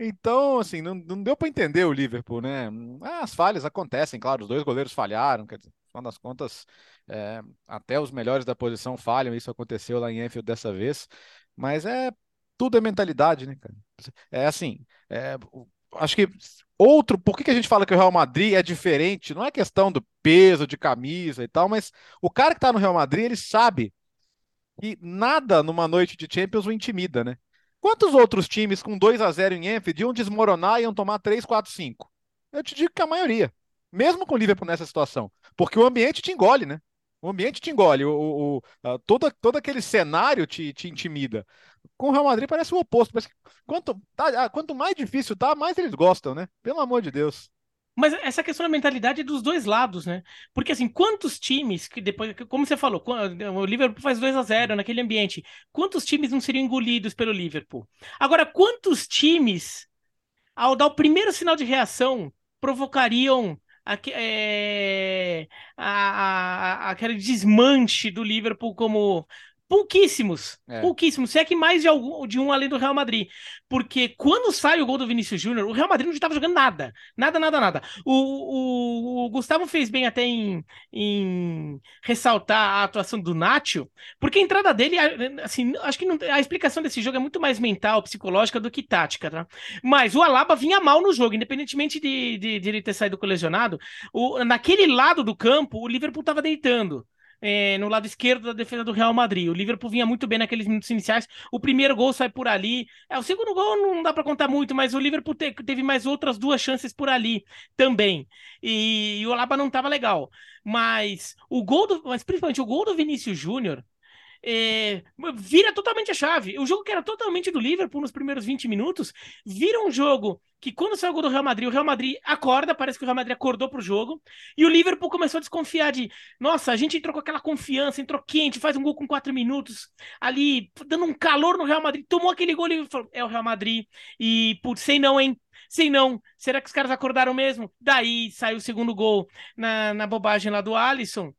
Então, assim, não, não deu para entender o Liverpool, né? Ah, as falhas acontecem, claro, os dois goleiros falharam, quer dizer, das contas, é, até os melhores da posição falham, isso aconteceu lá em Enfield dessa vez, mas é tudo é mentalidade, né, cara? É assim, é, acho que outro, por que, que a gente fala que o Real Madrid é diferente? Não é questão do peso de camisa e tal, mas o cara que tá no Real Madrid, ele sabe que nada numa noite de Champions o intimida, né? Quantos outros times com 2 a 0 em Enfield iam desmoronar e iam tomar 3, 4, 5? Eu te digo que a maioria. Mesmo com o Liverpool nessa situação. Porque o ambiente te engole, né? O ambiente te engole. O, o, o todo, todo aquele cenário te, te intimida. Com o Real Madrid parece o oposto. Parece quanto, tá, ah, quanto mais difícil tá, mais eles gostam, né? Pelo amor de Deus. Mas essa questão da mentalidade é dos dois lados, né? Porque assim, quantos times que depois, como você falou, o Liverpool faz 2 a 0 naquele ambiente, quantos times não seriam engolidos pelo Liverpool? Agora, quantos times ao dar o primeiro sinal de reação provocariam é, aquele desmanche do Liverpool como Pouquíssimos. É. Pouquíssimos. Se é que mais de, algum, de um além do Real Madrid. Porque quando sai o gol do Vinícius Júnior, o Real Madrid não estava jogando nada. Nada, nada, nada. O, o, o, Gustavo fez bem até em, em ressaltar a atuação do Nacho, porque a entrada dele, assim, acho que não, a explicação desse jogo é muito mais mental, psicológica do que tática, tá? Mas o Alaba vinha mal no jogo, independentemente de, de, de ele ter saído colesionado. O, naquele lado do campo, o Liverpool estava deitando é, no lado esquerdo da defesa do Real Madrid. O Liverpool vinha muito bem naqueles minutos iniciais. O primeiro gol sai por ali. É, o segundo gol não dá para contar muito, mas o Liverpool te, teve mais outras duas chances por ali também. E, e o Alaba não estava legal. Mas o gol do, mas principalmente o gol do Vinícius Júnior é, vira totalmente a chave. O jogo que era totalmente do Liverpool nos primeiros 20 minutos, vira um jogo que quando saiu o gol do Real Madrid, o Real Madrid acorda, parece que o Real Madrid acordou pro jogo, e o Liverpool começou a desconfiar de, nossa, a gente entrou com aquela confiança, entrou quente, faz um gol com 4 minutos, ali, dando um calor no Real Madrid, tomou aquele gol e falou, é o Real Madrid, e, putz, sei não, hein, sei não, será que os caras acordaram mesmo? Daí saiu o segundo gol na, na bobagem lá do Alisson,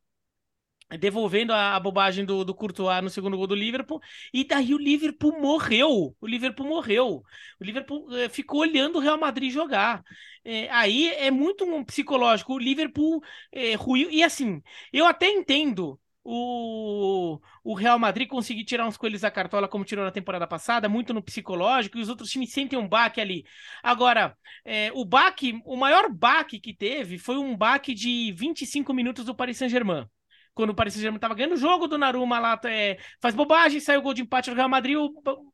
devolvendo a, a, bobagem do, do Courtois no segundo gol do Liverpool, e daí o Liverpool morreu, o Liverpool morreu, o Liverpool é, ficou olhando o Real Madrid jogar, é, aí é muito um psicológico, o Liverpool é, ruiu, e assim, eu até entendo o, o Real Madrid conseguir tirar uns coelhos da cartola como tirou na temporada passada, muito no psicológico, e os outros times sentem um baque ali. Agora, é, o baque, o maior baque que teve foi um baque de 25 minutos do Paris Saint-Germain quando o Paris Saint-Germain estava ganhando o jogo, do Naruma lá é, faz bobagem, sai o gol de empate do Real Madrid, o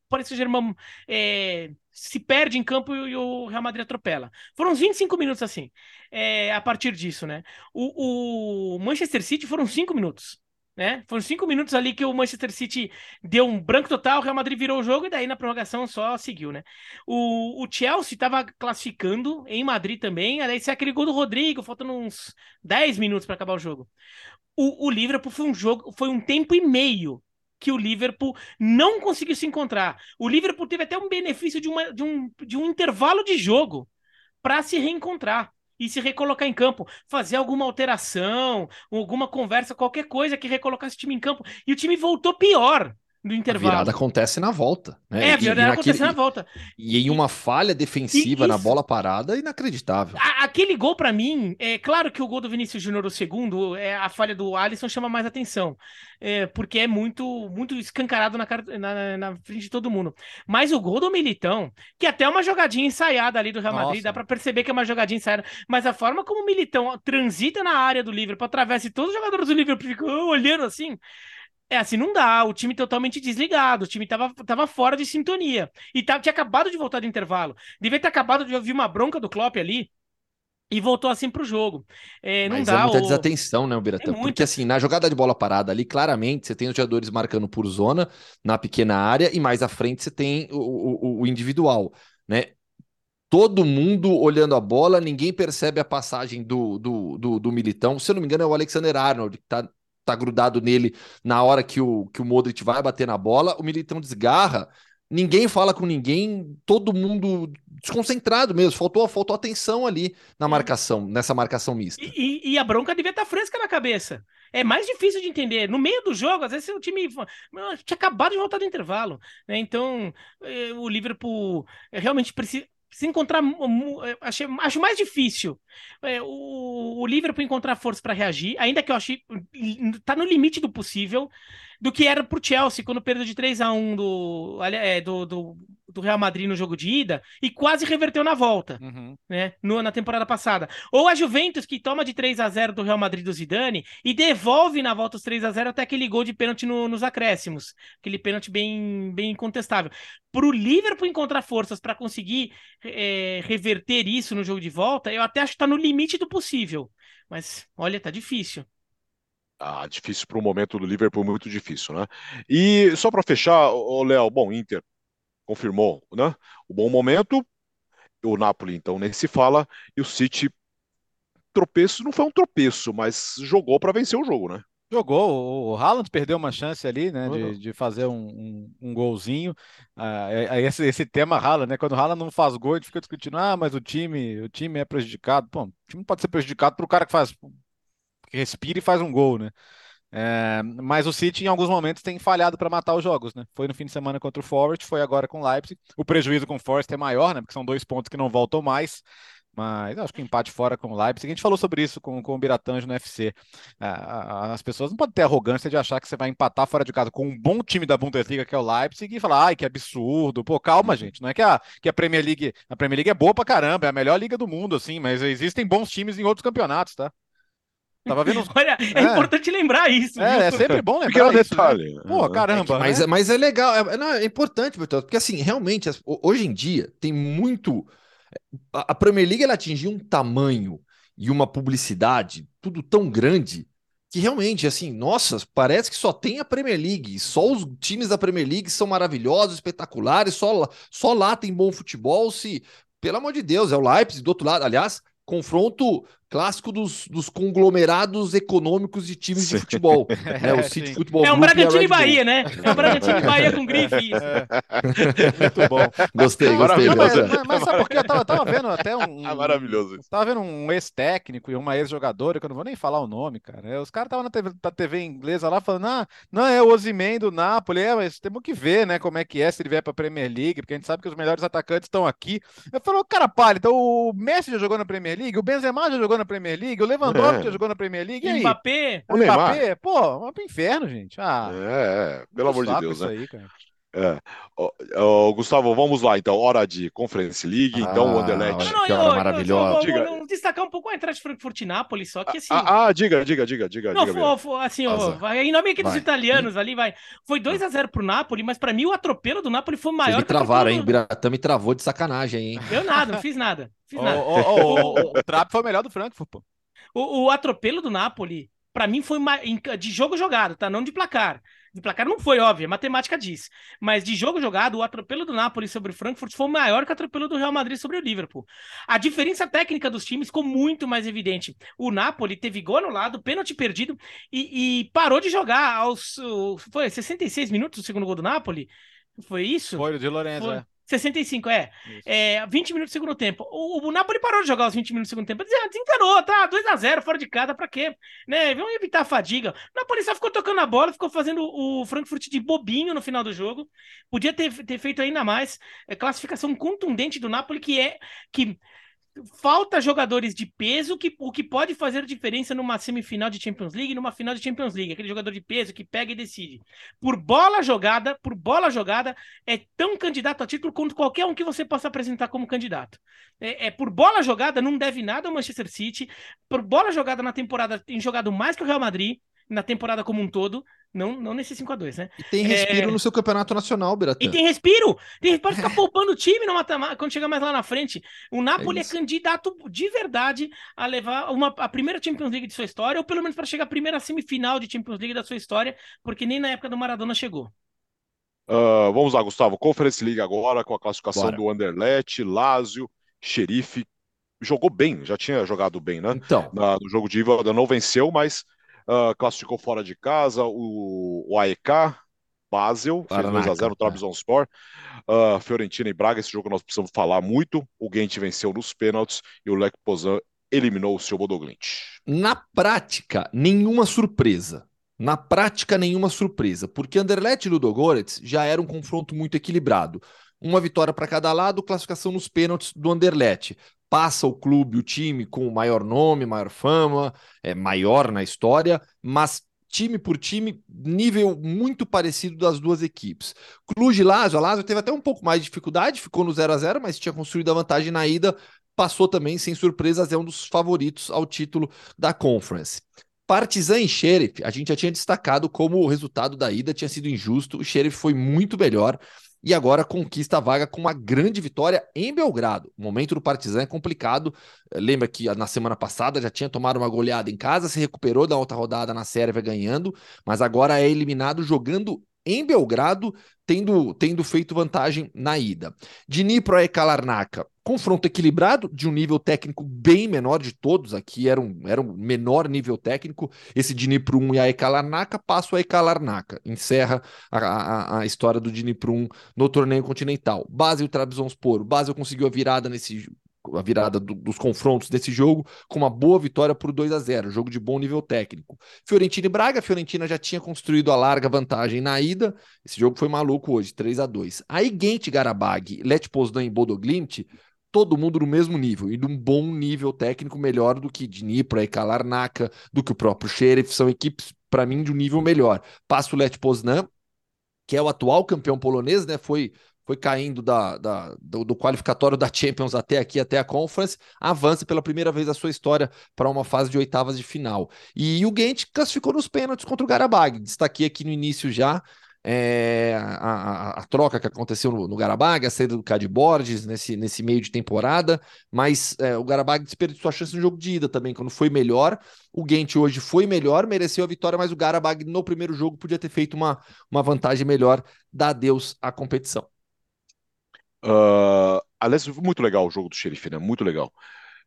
Paris Saint-Germain é, se perde em campo e, o Real Madrid atropela. Foram uns 25 minutos assim, é, a partir disso, né? O, o Manchester City foram 5 minutos. Né? Foram cinco minutos ali que o Manchester City deu um branco total, o Real Madrid virou o jogo e daí na prorrogação só seguiu, né? O, o Chelsea estava classificando em Madrid também, aí sai aquele gol do Rodrigo, faltando uns 10 minutos para acabar o jogo o, o Liverpool foi um jogo, foi um tempo e meio que o Liverpool não conseguiu se encontrar. O Liverpool teve até um benefício de, uma, de, um, de um intervalo de jogo para se reencontrar e se recolocar em campo, fazer alguma alteração, alguma conversa, qualquer coisa que recolocasse o time em campo. E o time voltou pior. Do intervalo. A virada acontece na volta. Né? É, a virada e, acontece naquele, na volta. E, e em uma falha defensiva na bola parada, inacreditável. A, aquele gol, para mim, é claro que o gol do Vinícius Júnior, o segundo, é, a falha do Alisson chama mais atenção. É, porque é muito muito escancarado na, na, na, frente de todo mundo. Mas o gol do Militão, que até é uma jogadinha ensaiada ali do Real Madrid, Nossa. dá para perceber que é uma jogadinha ensaiada. Mas a forma como o Militão transita na área do Liverpool, atravessa e todos os jogadores do Liverpool ficam olhando assim. É assim, não dá. O time totalmente desligado. O time tava, tava fora de sintonia. E tava, tinha acabado de voltar do intervalo. Devia ter acabado de ouvir uma bronca do Klopp ali. E voltou assim pro jogo. É, não Mas dá. É muita o... desatenção, né, Biratã? É Porque assim, na jogada de bola parada ali, claramente, você tem os jogadores marcando por zona, na pequena área, e mais à frente você tem o, o, o individual, né? Todo mundo olhando a bola, ninguém percebe a passagem do, do, do, do Militão. Se eu não me engano, é o Alexander Arnold, que tá tá grudado nele na hora que o, que o Modric vai bater na bola, o Militão desgarra, ninguém fala com ninguém, todo mundo desconcentrado mesmo, faltou, faltou atenção ali na marcação, nessa marcação mista. E, e, e a bronca devia estar tá fresca na cabeça. É mais difícil de entender. No meio do jogo, às vezes o time tinha acabado de voltar do intervalo. Né? Então, eh, o Liverpool realmente precisa se encontrar. Achei, acho mais difícil é, o, o Liverpool encontrar força para reagir, ainda que eu achei. tá no limite do possível do que era pro Chelsea quando perdeu de 3 a 1 do, é, do, do, do, Real Madrid no jogo de ida e quase reverteu na volta, uhum. né? No, na temporada passada. Ou a Juventus que toma de 3 a 0 do Real Madrid do Zidane e devolve na volta os 3 a 0 até aquele gol de pênalti no, nos acréscimos. Aquele pênalti bem, bem incontestável. Pro Liverpool encontrar forças para conseguir é, reverter isso no jogo de volta, eu até acho que tá no limite do possível. Mas, olha, tá difícil. Ah, difícil para o momento do Liverpool, muito difícil, né? E só para fechar, o Léo, bom, Inter confirmou, né? O bom momento, o Napoli então nem se fala e o City tropeço não foi um tropeço, mas jogou para vencer o jogo, né? Jogou, o Haaland perdeu uma chance ali, né, de, de fazer um, um, um golzinho. Ah, é, é esse, esse tema Haaland, né? Quando o Haaland não faz gol, a gente fica discutindo, ah, mas o time, o time é prejudicado. Pô, o time pode ser prejudicado para o cara que faz respira e faz um gol, né? É, mas o City em alguns momentos tem falhado para matar os jogos, né? Foi no fim de semana contra o Forest, foi agora com o Leipzig. O prejuízo com o Forest é maior, né? Porque são dois pontos que não voltam mais. Mas acho que empate fora com o Leipzig. A gente falou sobre isso com, com o Biratanjo no UFC. É, as pessoas não podem ter arrogância de achar que você vai empatar fora de casa com um bom time da Bundesliga, que é o Leipzig, e falar, ai, que absurdo. Pô, calma, gente. Não é que a, que a Premier League. A Premier League é boa pra caramba, é a melhor liga do mundo, assim, mas existem bons times em outros campeonatos, tá? Tava vendo. Olha, é, é, importante lembrar isso. É, é sempre bom lembrar isso. Detalhe. Né? Pô, caramba. É mas, né? mas é legal, é, não, é importante, porque assim, realmente, hoje em dia tem muito. A Premier League ela atingiu um tamanho e uma publicidade, tudo tão grande, que realmente, assim, nossa, parece que só tem a Premier League, só os times da Premier League são maravilhosos, espetaculares, só, só lá tem bom futebol, se, pelo amor de Deus, é o Leipzig do outro lado, aliás, confronto clássico dos, dos conglomerados econômicos de times sim. de futebol. Né? O City Futebol É um Bragantino e Bahia, né? É um Bragantino e Bahia com grife. É. Muito bom. Gostei, gostei. Não, mas, mas, mas, sabe por quê? Eu tava, tava vendo até um... É maravilhoso isso. Tava vendo um ex-técnico e uma ex-jogadora, que eu não vou nem falar o nome, cara. É, os caras estavam na TV, na TV inglesa lá falando, ah, não, é o Ozyman do Napoli. É, mas temos que ver, né, como é que é se ele vier pra Premier League, porque a gente sabe que os melhores atacantes estão aqui. Eu falei, cara, palha, então o Messi já jogou na Premier League, o Benzema já jogou na Premier League, o Lewandowski é. jogou na Premier League. E aí? Mbappé? O Mbappé? Pô, vai pro inferno, gente. Ah, é, pelo amor de Deus, né? Aí, é. Oh, oh, Gustavo, vamos lá então. Hora de Conference League. Ah, então, o Anderlecht. Não, não, que hora maravilhosa. Vou, destacar um pouco a entrada de Frankfurt e Nápoles, só que assim. Ah, ah diga, diga, diga, diga. Não, diga foi, assim, ó, vai, em nome aqui dos vai. italianos ali, vai. Foi 2x0 pro Napoli, mas pra mim o atropelo do Napoli foi maior. Vocês me travaram, hein? O Biratã me travou de sacanagem, hein? Eu nada, não fiz nada. Fiz nada. Oh, oh, oh, o Trap foi o melhor do Frankfurt, pô. O, o atropelo do Napoli, para mim, foi de jogo jogado, tá? Não de placar. De placar não foi, óbvio, a matemática diz. Mas de jogo jogado, o atropelo do Napoli sobre o Frankfurt foi maior que o atropelo do Real Madrid sobre o Liverpool. A diferença técnica dos times ficou muito mais evidente. O Napoli teve gol anulado, pênalti perdido e, e parou de jogar aos. Foi 66 minutos do segundo gol do Napoli? Foi isso? Foi o de Lorenzo, foi. é. 65, é. é 20 minutos do segundo tempo. O, o Napoli parou de jogar os 20 minutos do segundo tempo. Dizia, desencanou, tá? 2x0, fora de casa, pra quê? Né? Vamos evitar a fadiga. O Napoli só ficou tocando a bola, ficou fazendo o Frankfurt de bobinho no final do jogo. Podia ter, ter feito ainda mais. É, classificação contundente do Napoli, que é. que falta jogadores de peso, que, o que pode fazer diferença numa semifinal de Champions League, numa final de Champions League, aquele jogador de peso que pega e decide. Por bola jogada, por bola jogada, é tão candidato a título quanto qualquer um que você possa apresentar como candidato. É, é por bola jogada, não deve nada ao Manchester City. Por bola jogada na temporada, tem jogado mais que o Real Madrid na temporada como um todo, não, não nesse 5x2, né? E tem respiro é... no seu campeonato nacional, Biratã. E tem respiro! Tem, pode ficar poupando o time no mata quando chegar mais lá na frente. O Napoli é, é, candidato de verdade a levar uma, a primeira Champions League de sua história, ou pelo menos para chegar à primeira semifinal de Champions League da sua história, porque nem na época do Maradona chegou. Uh, vamos lá, Gustavo. Conference League agora, com a classificação Bora. do Anderlecht, Lazio, Xerife. Jogou bem, já tinha jogado bem, né? Então. Na, no jogo de Iva não venceu, mas uh, classificou fora de casa, o, o AEK, Basel, fez 2x0 no Trabzonspor, uh, Fiorentina e Braga, esse jogo nós precisamos falar muito, o Gent venceu nos pênaltis e o Lech Poznan eliminou o seu Bodoglint. Na prática, nenhuma surpresa. Na prática, nenhuma surpresa, porque Anderlecht e Ludogorets já era um confronto muito equilibrado. Uma vitória para cada lado, classificação nos pênaltis do Anderlecht passa o clube, o time com o maior nome, maior fama, é maior na história, mas time por time, nível muito parecido das duas equipes. Cluj e Lazio, a Lazio teve até um pouco mais de dificuldade, ficou no 0 a 0 mas tinha construído a vantagem na ida, passou também sem surpresas, é um dos favoritos ao título da Conference. Partizan e Sheriff, a gente já tinha destacado como o resultado da ida tinha sido injusto, o Sheriff foi muito melhor, e agora conquista a vaga com uma grande vitória em Belgrado. O momento do Partizan é complicado. Lembra que na semana passada já tinha tomado uma goleada em casa, se recuperou da outra rodada na Sérvia ganhando, mas agora é eliminado jogando em Belgrado, tendo, tendo feito vantagem na ida. Dnipro e Kalarnaka, confronto equilibrado, de um nível técnico bem menor de todos, aqui era um, era um menor nível técnico, esse Dnipro 1 e a Ekalarnaka, passa a Ekalarnaka, encerra a, a, a história do Dnipro 1 no torneio continental. Basel e Trabzonspor, Basel conseguiu a virada nesse a virada do, dos confrontos desse jogo com uma boa vitória por 2 a 0 jogo de bom nível técnico. Fiorentina e Braga, Fiorentina já tinha construído a larga vantagem na ida, esse jogo foi maluco hoje, 3 a 2 Aí Gent, Garabag, Let Poznan e Bodoglimt, todo mundo no mesmo nível, e de um bom nível técnico melhor do que Dnipro, Kalarnaka, do que o próprio Sheriff, são equipes, para mim, de um nível melhor. Passa o Let Poznan, que é o atual campeão polonês, né? Foi foi caindo da, da do, do, qualificatório da Champions até aqui, até a Conference, avança pela primeira vez a sua história para uma fase de oitavas de final. E o Gent classificou nos pênaltis contra o Garabag. Destaquei aqui no início já é, a, a, a, troca que aconteceu no, no Garabag, a saída do Cade Borges nesse, nesse meio de temporada, mas é, o Garabag desperdiçou a chance no jogo de ida também, quando foi melhor. O Gent hoje foi melhor, mereceu a vitória, mas o Garabag no primeiro jogo podia ter feito uma, uma vantagem melhor. Dá adeus à competição. Uh, aliás, muito legal o jogo do Xerife, né? Muito legal.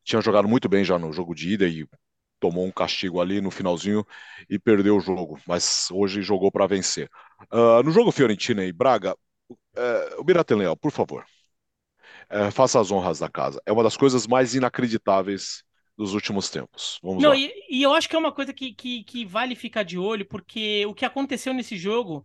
Tinha jogado muito bem já no jogo de ida e tomou um castigo ali no finalzinho e perdeu o jogo, mas hoje jogou para vencer. Uh, no jogo Fiorentina e Braga, uh, o Biratan Leal, por favor, uh, faça as honras da casa. É uma das coisas mais inacreditáveis dos últimos tempos. Vamos Não, lá. E, e, eu acho que é uma coisa que, que, que, vale ficar de olho, porque o que aconteceu nesse jogo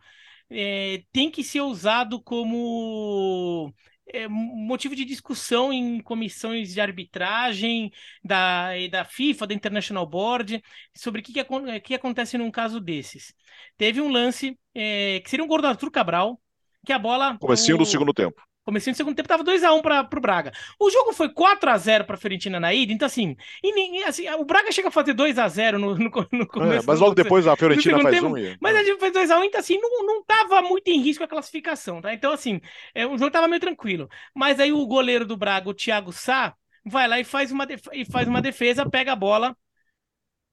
é, tem que ser usado como é, motivo de discussão em comissões de arbitragem da, da FIFA, da International Board, sobre o que, que, que acontece num caso desses. Teve um lance é, que seria um gol do Arthur Cabral, que a bola. Comecinho o... do segundo tempo. Comecinho do segundo tempo tava 2x1 para o Braga. O jogo foi 4x0 para a Fiorentina na ida, então assim, e, assim, o Braga chega a fazer 2x0 no, no, no começo. É, mas logo depois a Fiorentina faz tempo, um. E... Mas a gente fez 2x1, então assim, não, não tava muito em risco a classificação, tá? Então assim, é, o jogo tava meio tranquilo. Mas aí o goleiro do Braga, o Thiago Sá, vai lá e faz uma, e faz uma defesa, pega a bola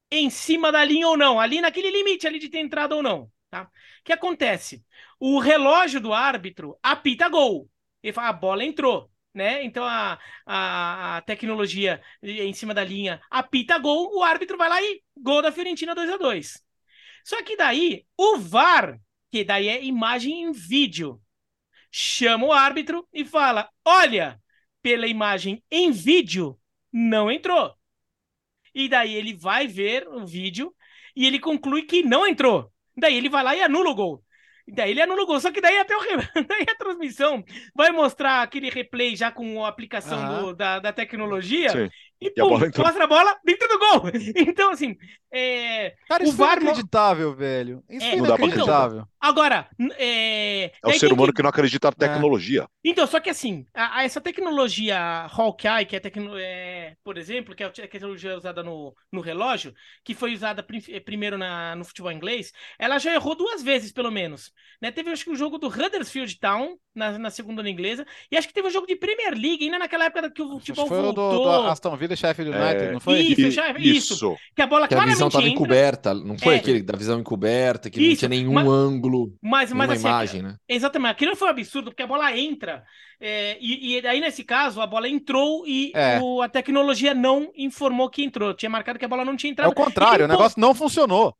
em cima da linha ou não, ali naquele limite ali de ter entrada ou não, tá? O que acontece? O relógio do árbitro apita gol ele fala, a bola entrou. Né? Então a, a, a, tecnologia em cima da linha apita gol, o árbitro vai lá e gol da Fiorentina 2 a 2 Só que daí o VAR, que daí é imagem em vídeo, chama o árbitro e fala: olha, pela imagem em vídeo, não entrou. E daí ele vai ver o vídeo e ele conclui que não entrou. Daí ele vai lá e anula o gol. Daí ele gol. Só que daí até o re... daí a transmissão vai mostrar aquele replay já com a aplicação do, da, da tecnologia. Sim. E, e pum, a mostra a bola dentro do gol. Então, assim. É... Cara, isso o VAR é inacreditável, velho. Isso é, é inacreditável. Então, agora. É, é o ser humano que... que... não acredita na é. tecnologia. É. Então, só que assim, a, a essa tecnologia Hawkeye, que é, tecno... é, por exemplo, que é a tecnologia usada no, no relógio, que foi usada prim... É, primeiro na, no futebol inglês, ela já errou duas vezes, pelo menos. Né? Teve, acho que, o jogo do Huddersfield Town, na, na segunda inglesa, e acho que teve o um jogo de Premier League, ainda naquela época que o futebol foi voltou. Do, do Aston Villa Sheffield United, é... não foi? Isso, já, isso. isso. Que a bola que a visão estava encoberta, não foi é. aquele da visão encoberta, que isso. não tinha nenhum mas, ângulo, mas, mas assim, imagem, né? Exatamente, aquilo foi um absurdo, porque a bola entra, é, e, e aí nesse caso a bola entrou e é. o, a tecnologia não informou que entrou, tinha marcado que a bola não tinha entrado. É o contrário, o negócio não funcionou.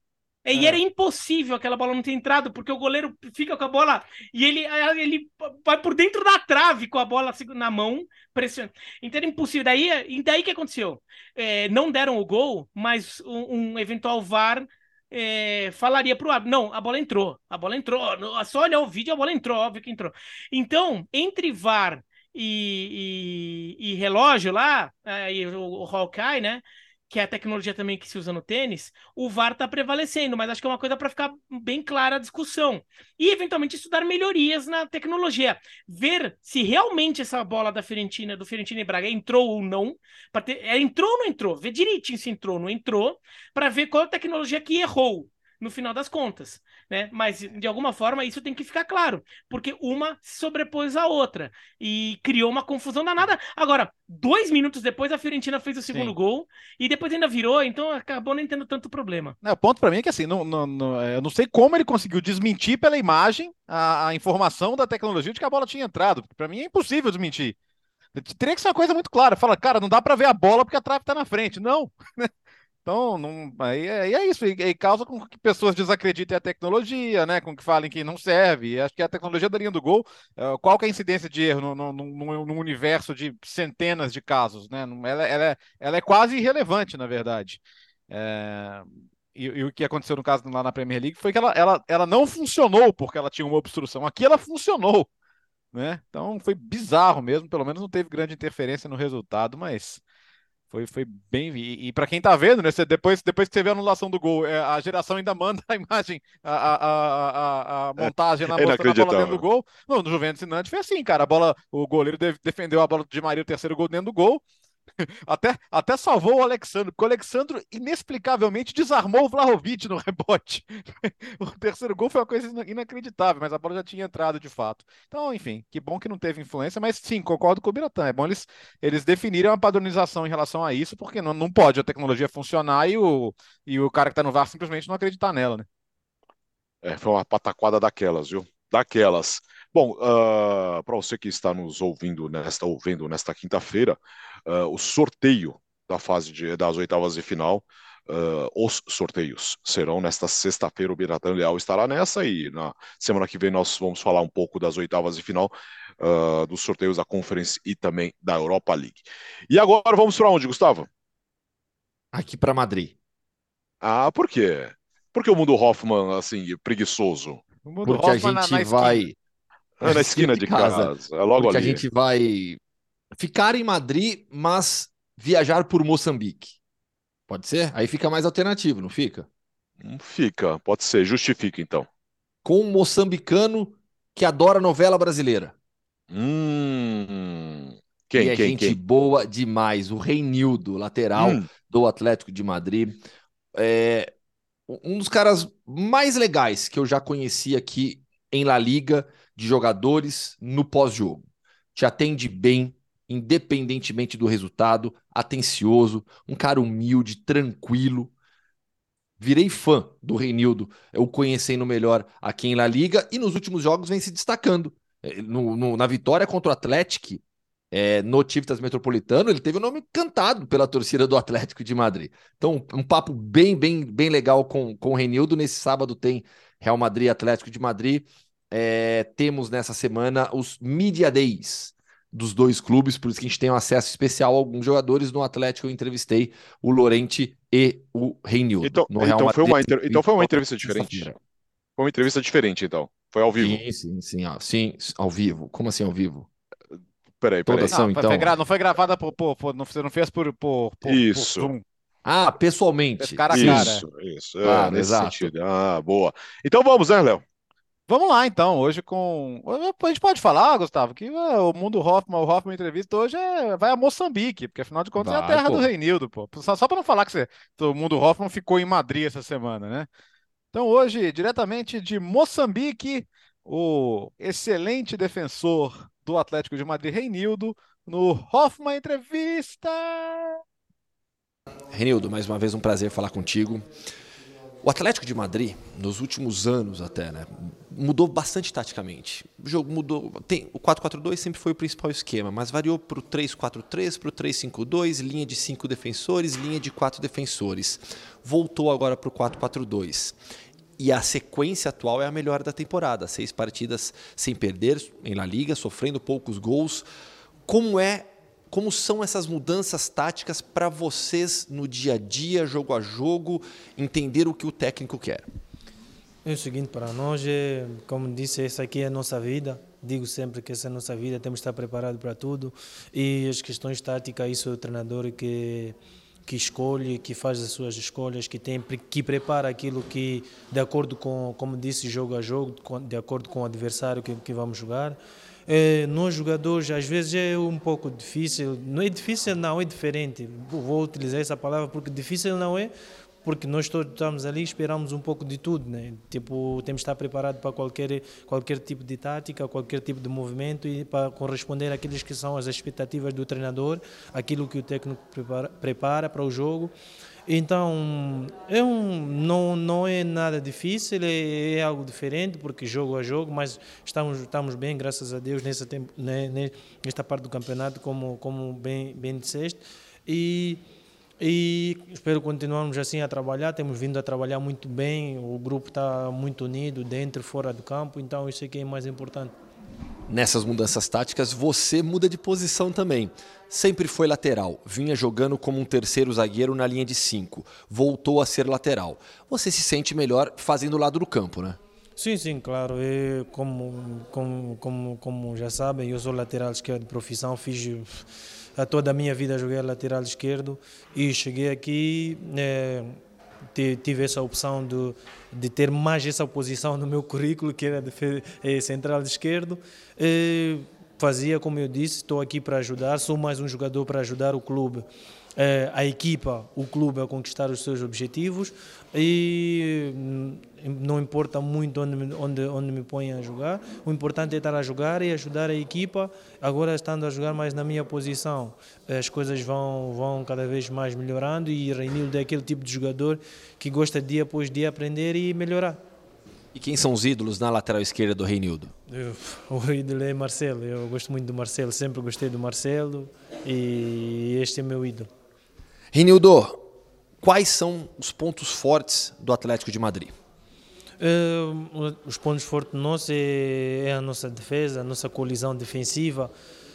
É, e era impossível aquela bola não ter entrado, porque o goleiro fica com a bola e ele, ele vai por dentro da trave com a bola na mão, pressionando. Então era impossível. Daí, e daí que aconteceu? É, não deram o gol, mas um, um eventual VAR é, falaria pro árbitro: não, a bola entrou, a bola entrou. Só olhar o vídeo, a bola entrou, óbvio que entrou. Então, entre VAR e, e, e relógio lá, aí, o, o Hawkeye, né? Que é a tecnologia também que se usa no tênis, o VAR está prevalecendo, mas acho que é uma coisa para ficar bem clara a discussão. E, eventualmente, estudar melhorias na tecnologia. Ver se realmente essa bola da Fiorentina, do Fiorentina e Braga entrou ou não. Ter... É, entrou ou não entrou? Ver direitinho se entrou ou não entrou, para ver qual a tecnologia que errou no final das contas, né? Mas de alguma forma isso tem que ficar claro, porque uma se sobrepôs à outra e criou uma confusão danada. Agora, dois minutos depois a Fiorentina fez o segundo Sim. gol e depois ainda virou, então acabou nem tendo tanto problema. o ponto para mim é que assim, não, não, não, é, eu não sei como ele conseguiu desmentir pela imagem a, a informação da tecnologia de que a bola tinha entrado. Para mim é impossível desmentir. Teria que ser uma coisa muito clara. Fala, cara, não dá para ver a bola porque a trave tá na frente. Não. Então, não, aí, é, é isso, e, e, causa com que pessoas desacreditem a tecnologia, né? Com que falem que não serve. E acho que a tecnologia da linha do gol, uh, qual que é a incidência de erro no, no, no, no universo de centenas de casos, né? Ela, ela, é, ela é quase irrelevante, na verdade. É, e, e, o que aconteceu no caso lá na Premier League foi que ela, ela, ela não funcionou porque ela tinha uma obstrução. Aqui ela funcionou, né? Então foi bizarro mesmo, pelo menos não teve grande interferência no resultado, mas foi, foi bem. E, e para quem tá vendo, né? Você, depois, depois que você vê a anulação do gol, é, a geração ainda manda a imagem, a, a, a, a montagem na, é na bola dentro do gol. No, no Juventus Nantes foi assim, cara. A bola, o goleiro defendeu a bola de Maria, o terceiro gol dentro do gol. Até, até salvou o Alexandre, porque o Alexandre inexplicavelmente desarmou o Vlahovic no rebote. o terceiro gol foi uma coisa inacreditável, mas a bola já tinha entrado de fato. Então, enfim, que bom que não teve influência, mas sim, concordo com o Biratã. É bom eles, eles definirem uma padronização em relação a isso, porque não, não pode a tecnologia funcionar e o, e o cara que está no VAR simplesmente não acreditar nela, né? É, foi uma pataquada daquelas, viu? Daquelas. Bom, uh, ah, para você que está nos ouvindo nesta, ouvindo nesta quinta-feira, uh, o sorteio da fase de, das oitavas de final, uh, os sorteios serão nesta sexta-feira. O Biratan Leal estará nessa e na semana que vem nós vamos falar um pouco das oitavas de final, dos sorteios da Conference e também da Europa League. E agora vamos para onde, Gustavo? Aqui para Madrid. Ah, por quê? Por que o mundo Hoffman, assim, preguiçoso? Porque Hoffman a gente na, vai é na esquina de casa. casa. É logo porque ali. a gente vai ficar em Madrid, mas viajar por Moçambique. Pode ser? Aí fica mais alternativo, não fica? Não fica, pode ser. Justifica então. Com um moçambicano que adora novela brasileira. Hum. Quem, é quem, gente quem? boa demais. O Reinildo, lateral hum. do Atlético de Madrid. É um dos caras mais legais que eu já conheci aqui em La Liga de jogadores no pós-jogo. Te atende bem, independentemente do resultado, atencioso, um cara humilde, tranquilo. Virei fã do Reinildo, eu conhecendo melhor aqui em La Liga e nos últimos jogos vem se destacando. É, no, no, na vitória contra o Atlético, é, no Tivitas Metropolitano, ele teve o nome cantado pela torcida do Atlético de Madrid. Então, um papo bem, bem, bem legal com, com o Renildo. Nesse sábado tem Real Madrid Atlético de Madrid é, temos nessa semana os Media Days dos dois clubes, por isso que a gente tem um acesso especial a alguns jogadores. No Atlético eu entrevistei o Lorente e o Reinildo. Então, então, foi, uma inter... então foi uma entrevista diferente. Foi uma entrevista diferente, então. Foi ao vivo. Sim, sim, sim, ó, sim, ao vivo. Como assim ao vivo? Peraí, peraí. Toda ação, não, então. Foi gra... Não foi gravada por, por, por, não fez por. por, por Isso. Por ah, pessoalmente. Cara a cara. Isso, isso. É, nesse exato. sentido. Ah, boa. Então vamos, né, Léo? Vamos lá, então, hoje com. A gente pode falar, Gustavo, que é, o mundo Hoffman, o Hoffman entrevista hoje é... vai a Moçambique, porque afinal de contas vai, é a terra pô. do Reinildo, pô. Só, só para não falar que você... o mundo Hoffman ficou em Madrid essa semana, né? Então, hoje, diretamente de Moçambique, o excelente defensor do Atlético de Madrid, Reinildo, no Hoffman Entrevista. Reinildo, mais uma vez um prazer falar contigo. O Atlético de Madrid, nos últimos anos até, né, mudou bastante taticamente. O jogo mudou. Tem, o 4-4-2 sempre foi o principal esquema, mas variou para o 3-4-3, para o 3-5-2, linha de cinco defensores, linha de quatro defensores. Voltou agora para o 4-4-2. E a sequência atual é a melhor da temporada. Seis partidas sem perder em La Liga, sofrendo poucos gols. Como é como são essas mudanças táticas para vocês no dia a dia, jogo a jogo, entender o que o técnico quer? É o seguinte, para nós, é, como disse, essa aqui é a nossa vida. Digo sempre que essa é a nossa vida, temos que estar preparados para tudo. E as questões táticas, isso é o treinador que que escolhe, que faz as suas escolhas, que tem que prepara aquilo que de acordo com, como disse, jogo a jogo, de acordo com o adversário que, que vamos jogar. É, jogadores às vezes é um pouco difícil, não é difícil, não é diferente. Vou utilizar essa palavra porque difícil não é, porque nós todos estamos ali esperamos um pouco de tudo, né? Tipo, temos que estar preparados para qualquer qualquer tipo de tática, qualquer tipo de movimento e para corresponder àqueles que são as expectativas do treinador, aquilo que o técnico prepara, prepara para o jogo. Então, é um, não, não é nada difícil, é, é, algo diferente, porque jogo a jogo, mas estamos, estamos bem, graças a Deus, nessa tempo, né, nesta parte do campeonato, como, como bem, bem disseste. E, e espero continuarmos assim a trabalhar. Temos vindo a trabalhar muito bem, o grupo está muito unido, dentro e fora do campo, então isso é que é mais importante nessas mudanças táticas, você muda de posição também. Sempre foi lateral, vinha jogando como um terceiro zagueiro na linha de cinco, voltou a ser lateral. Você se sente melhor fazendo o lado do campo, né? Sim, sim, claro. Eu, como, como, como, como já sabem, eu sou lateral esquerdo de profissão, fiz a toda a minha vida joguei lateral esquerdo e cheguei aqui. É, tive essa opção de, de ter mais essa posição no meu currículo, que era de é, central de esquerdo. E fazia, como eu disse, estou aqui para ajudar, sou mais um jogador para ajudar o clube é, a equipa, o clube a conquistar os seus objetivos e hum, não importa muito onde, onde, onde me põem a jogar, o importante é estar a jogar e ajudar a equipa. Agora, estando a jogar mais na minha posição, as coisas vão, vão cada vez mais melhorando e Reinildo é aquele tipo de jogador que gosta dia após dia aprender e melhorar. E quem são os ídolos na lateral esquerda do Reinildo? O ídolo é Marcelo, eu gosto muito do Marcelo, sempre gostei do Marcelo e este é meu ídolo. Rinildo, quais são os pontos fortes do Atlético de Madrid? Uh, os pontos fortes nossos é, é, a nossa defesa, a nossa colisão defensiva,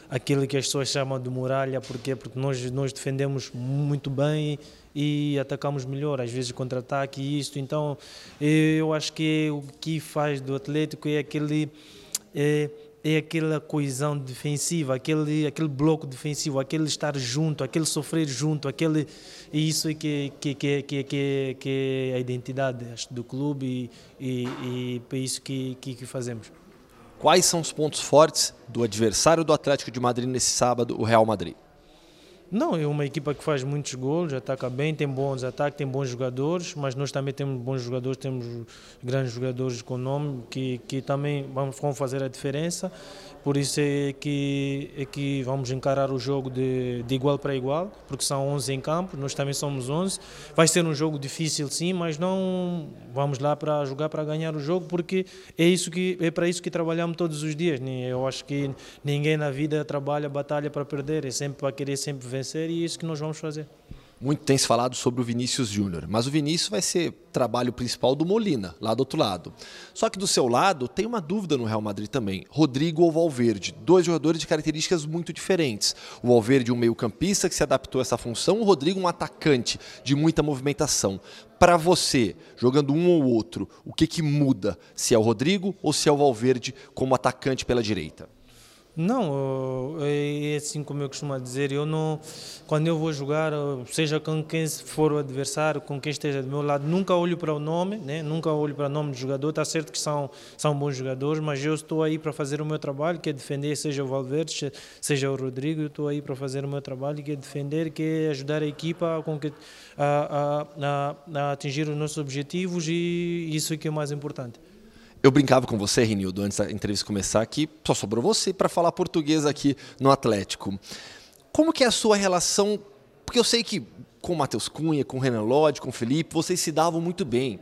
aquilo que as pessoas chamam de muralha, porque porque nós nós defendemos muito bem e atacamos melhor, às vezes contra-ataque e isso. Então, eu acho que o que faz do Atlético é aquele é, é aquela coesão defensiva, aquele, aquele bloco defensivo, aquele estar junto, aquele sofrer junto, aquele isso é que que que que que, é a identidade do clube e, e, e é isso que, que que fazemos. Quais são os pontos fortes do adversário do Atlético de Madrid nesse sábado, o Real Madrid? Não, é uma equipa que faz muitos gols, ataca bem, tem bons ataques, tem bons jogadores, mas nós também temos bons jogadores, temos grandes jogadores com nome que, que também vão, fazer a diferença. Por isso é que, é que vamos encarar o jogo de, de igual para igual, porque são 11 em campo, nós também somos 11. Vai ser um jogo difícil sim, mas não vamos lá para jogar para ganhar o jogo, porque é isso que é para isso que trabalhamos todos os dias. Eu acho que ninguém na vida trabalha, batalha para perder, é sempre para querer sempre vencer e é isso que nós vamos fazer. Muito tem se falado sobre o Vinícius Júnior, mas o Vinícius vai ser trabalho principal do Molina, lá do outro lado. Só que do seu lado tem uma dúvida no Real Madrid também. Rodrigo ou Valverde, dois jogadores de características muito diferentes. O Valverde um meio-campista que se adaptou a essa função, o Rodrigo um atacante de muita movimentação. Para você, jogando um ou outro, o que, que muda? Se é o Rodrigo ou se é o Valverde como atacante pela direita? Não, é assim como eu costumo dizer, eu não, quando eu vou jogar, seja com quem for o adversário, com quem esteja do meu lado, nunca olho para o nome, né? nunca olho para o nome do jogador, está certo que são, são bons jogadores, mas eu estou aí para fazer o meu trabalho, que é defender, seja o Valverde, seja o Rodrigo, eu estou aí para fazer o meu trabalho, que é defender, que é ajudar a equipa a, a, a, a atingir os nossos objetivos e isso é que é o mais importante. Eu brincava com você, Renildo, antes da entrevista começar, que só sobrou você para falar português aqui no Atlético. Como que é a sua relação? Porque eu sei que com o Matheus Cunha, com o Renan Lodge, com o Felipe, vocês se davam muito bem.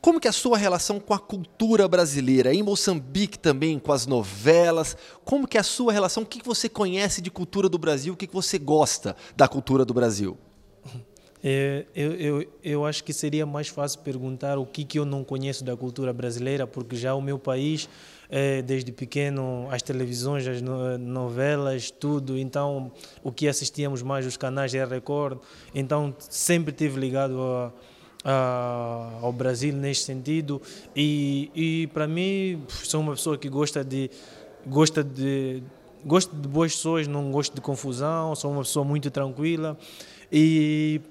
Como que é a sua relação com a cultura brasileira? Em Moçambique também, com as novelas. Como que é a sua relação? O que você conhece de cultura do Brasil? O que você gosta da cultura do Brasil? É, eu, eu, eu acho que seria mais fácil perguntar o que, que eu não conheço da cultura brasileira, porque já o meu país, é, desde pequeno, as televisões, as novelas, tudo, então o que assistíamos mais, os canais da Record, então sempre tive ligado a, a, ao Brasil neste sentido. E, e para mim sou uma pessoa que gosta de gosta de gosto de boas pessoas não gosto de confusão sou uma pessoa muito tranquila. E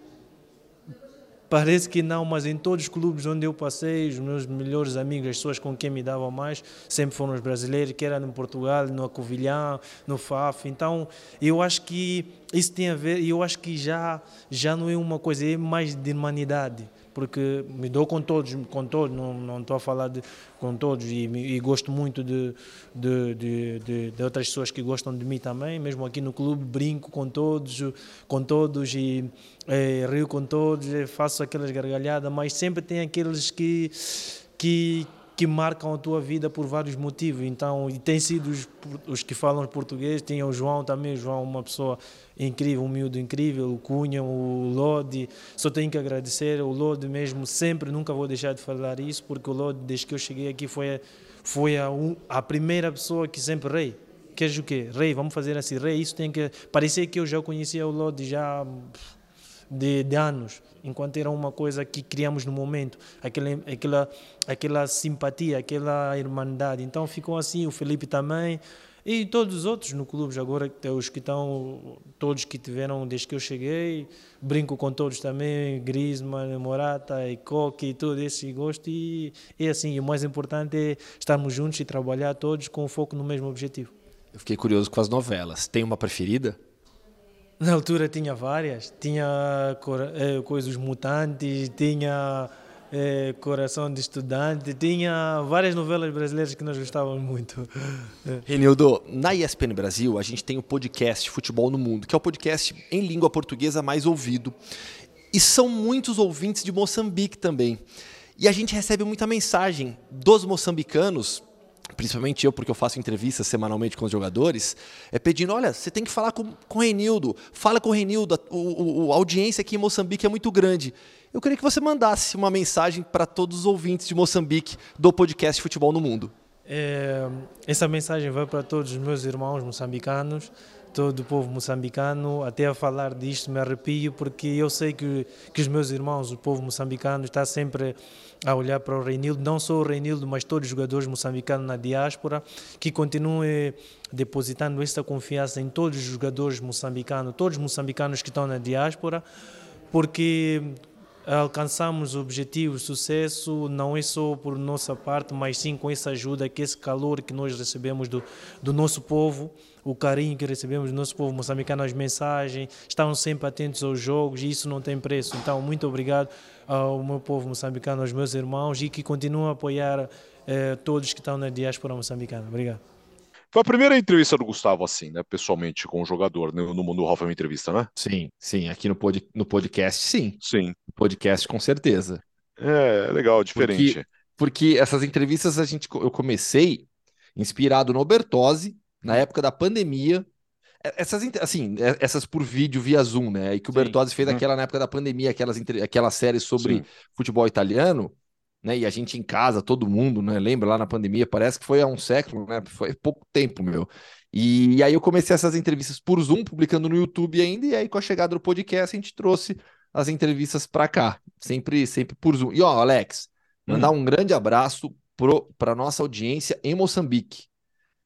Parece que não, mas em todos os clubes onde eu passei, os meus melhores amigos, as pessoas com quem me davam mais, sempre foram os brasileiros, que era no Portugal, no Acovilhão, no FAF. Então, eu acho que isso tem a ver, eu acho que já, já não é uma coisa, é mais de humanidade porque me dou com todos, com todos, não, não estou a falar de, com todos e, e gosto muito de, de, de, de, outras pessoas que gostam de mim também, mesmo aqui no clube brinco com todos, com todos e é, rio com todos, faço aquelas gargalhadas, mas sempre tem aqueles que que que marcam a tua vida por vários motivos. Então, e tem sido os, os que falam português, tem o João também, o João uma pessoa incrível, um miúdo incrível, o Cunha, o Lodi, só tenho que agradecer, o Lodi mesmo, sempre, nunca vou deixar de falar isso, porque o Lodi, desde que eu cheguei aqui, foi, foi a, a primeira pessoa que sempre rei. Queres o quê? Rei, vamos fazer assim, rei, isso tem que... Parecia que eu já conhecia o Lodi já de, de anos, enquanto era uma coisa que criamos no momento, aquela, aquela, aquela simpatia, aquela irmandade. Então ficou assim, o Felipe também, e todos os outros no clube, agora os que estão, todos que tiveram desde que eu cheguei, brinco com todos também, Griezmann, Morata, e e todo esse gosto. E é assim, o mais importante é estarmos juntos e trabalhar todos com foco no mesmo objetivo. Eu fiquei curioso com as novelas. Tem uma preferida? Na altura tinha várias. Tinha é, coisas mutantes, tinha é, Coração de Estudante, tinha várias novelas brasileiras que nós gostávamos muito. Renildo, na ESPN Brasil, a gente tem o podcast Futebol no Mundo, que é o podcast em língua portuguesa mais ouvido. E são muitos ouvintes de Moçambique também. E a gente recebe muita mensagem dos moçambicanos principalmente eu, porque eu faço entrevistas semanalmente com os jogadores, é pedindo, olha, você tem que falar com, com o Renildo, fala com o Renildo, a, o, a audiência aqui em Moçambique é muito grande. Eu queria que você mandasse uma mensagem para todos os ouvintes de Moçambique do podcast Futebol no Mundo. É, essa mensagem vai para todos os meus irmãos moçambicanos, todo o povo moçambicano. Até a falar disto me arrepio, porque eu sei que, que os meus irmãos, o povo moçambicano, está sempre a olhar para o Reinildo, não só o Reinildo, mas todos os jogadores moçambicanos na diáspora, que continuem depositando esta confiança em todos os jogadores moçambicanos, todos os moçambicanos que estão na diáspora, porque alcançamos o objetivo, o sucesso, não é só por nossa parte, mas sim com essa ajuda, que esse calor que nós recebemos do, do nosso povo, o carinho que recebemos do nosso povo moçambicano, as mensagens, estão sempre atentos aos jogos e isso não tem preço. Então, muito obrigado ao meu povo moçambicano, aos meus irmãos e que continuam a apoiar eh, todos que estão na diáspora moçambicana. Obrigado. Foi a primeira entrevista do Gustavo, assim, né? Pessoalmente, com o jogador, no, no Mundo é uma entrevista, né? Sim, sim. Aqui no, pod, no podcast, sim. Sim. No podcast, com certeza. É, legal, diferente. Porque, porque essas entrevistas a gente, eu comecei inspirado no Bertozzi, na época da pandemia. Essas, assim, é, essas por vídeo via Zoom, né? E que o Bertozzi fez uhum. aquela na época da pandemia, aquelas, aquela série sobre Sim. futebol italiano, né? E a gente em casa, todo mundo, né? Lembra lá na pandemia? Parece que foi há um século, né? Foi pouco tempo, meu. E, aí eu comecei essas entrevistas por Zoom, publicando no YouTube ainda, e aí com a chegada do podcast a gente trouxe as entrevistas para cá, sempre, sempre por Zoom. E ó, Alex, mandar hum. um grande abraço para nossa audiência em Moçambique,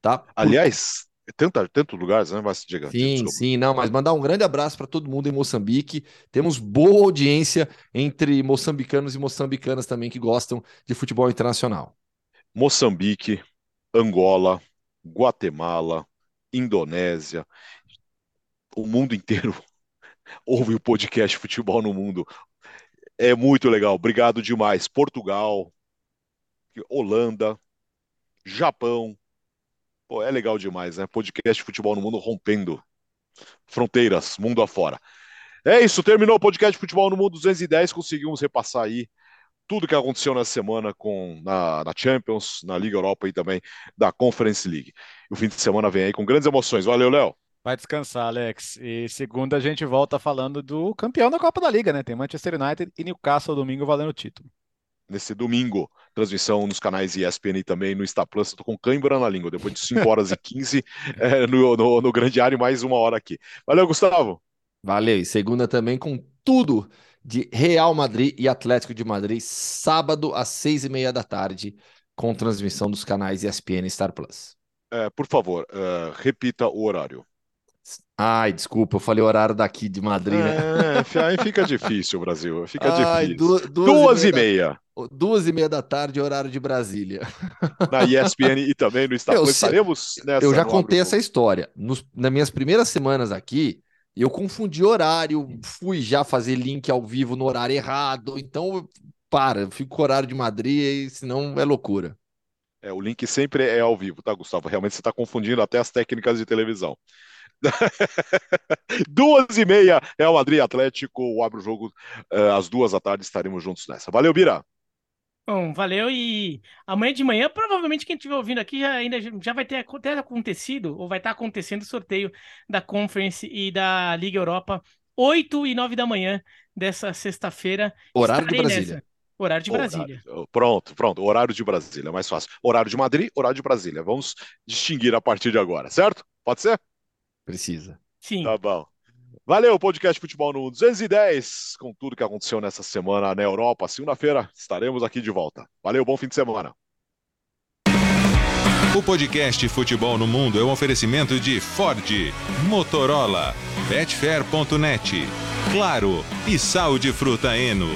tá? Aliás, Tanta, tantos lugares, né? Mas, diga, sim, desculpa. sim, não, mas mandar um grande abraço para todo mundo em Moçambique. Temos boa audiência entre moçambicanos e moçambicanas também que gostam de futebol internacional. Moçambique, Angola, Guatemala, Indonésia, o mundo inteiro ouve o podcast Futebol no Mundo. É muito legal, obrigado demais. Portugal, Holanda, Japão, Pô, é legal demais, né? Podcast Futebol no Mundo rompendo fronteiras, mundo afora. É isso, terminou o podcast Futebol no Mundo 210. Conseguimos repassar aí tudo que aconteceu na semana com na, na, Champions, na Liga Europa e também da Conference League. o fim de semana vem aí com grandes emoções. Valeu, Léo. Vai descansar, Alex. E segunda a gente volta falando do campeão da Copa da Liga, né? Tem Manchester United e Newcastle domingo valendo o título nesse domingo. Transmissão nos canais ESPN e também no Star Plus. Estou com cãibra na língua. Depois de 5 horas e 15 é, no, no, no Grande Área, mais uma hora aqui. Valeu, Gustavo. Valeu. E segunda também com tudo de Real Madrid e Atlético de Madrid, sábado às seis e meia da tarde, com transmissão dos canais ESPN e Star Plus. É, por favor, uh, repita o horário. Ai, desculpa, eu falei horário daqui de Madrid, né? É, aí fica difícil, Brasil. Fica Ai, difícil. Du duas, duas, e meia. Da, duas e meia da tarde, horário de Brasília. Na ESPN e também no Instagram. Estaremos nessa. Eu já contei essa história. Nos, nas minhas primeiras semanas aqui, eu confundi horário, fui já fazer link ao vivo no horário errado. Então, para, eu fico com o horário de Madrid, senão é loucura. É, o link sempre é ao vivo, tá, Gustavo? Realmente você está confundindo até as técnicas de televisão. duas e meia, Real Madrid Atlético, abre o jogo uh, às duas da tarde, estaremos juntos nessa. Valeu, Bira! Bom, valeu e amanhã de manhã, provavelmente quem estiver ouvindo aqui já, ainda já vai ter até acontecido, ou vai estar acontecendo o sorteio da Conference e da Liga Europa, 8 e 9 da manhã dessa sexta-feira. Horário de Brasília. Nessa. Horário de Brasília. Horário. Pronto, pronto. Horário de Brasília, é mais fácil. Horário de Madrid, horário de Brasília. Vamos distinguir a partir de agora, certo? Pode ser? Precisa. Sim. Tá bom. Valeu, podcast Futebol no 210, com tudo que aconteceu nessa semana na Europa. Segunda-feira estaremos aqui de volta. Valeu, bom fim de semana. O podcast Futebol no Mundo é um oferecimento de Ford, Motorola, Betfair.net, Claro e Sal de Fruta Eno.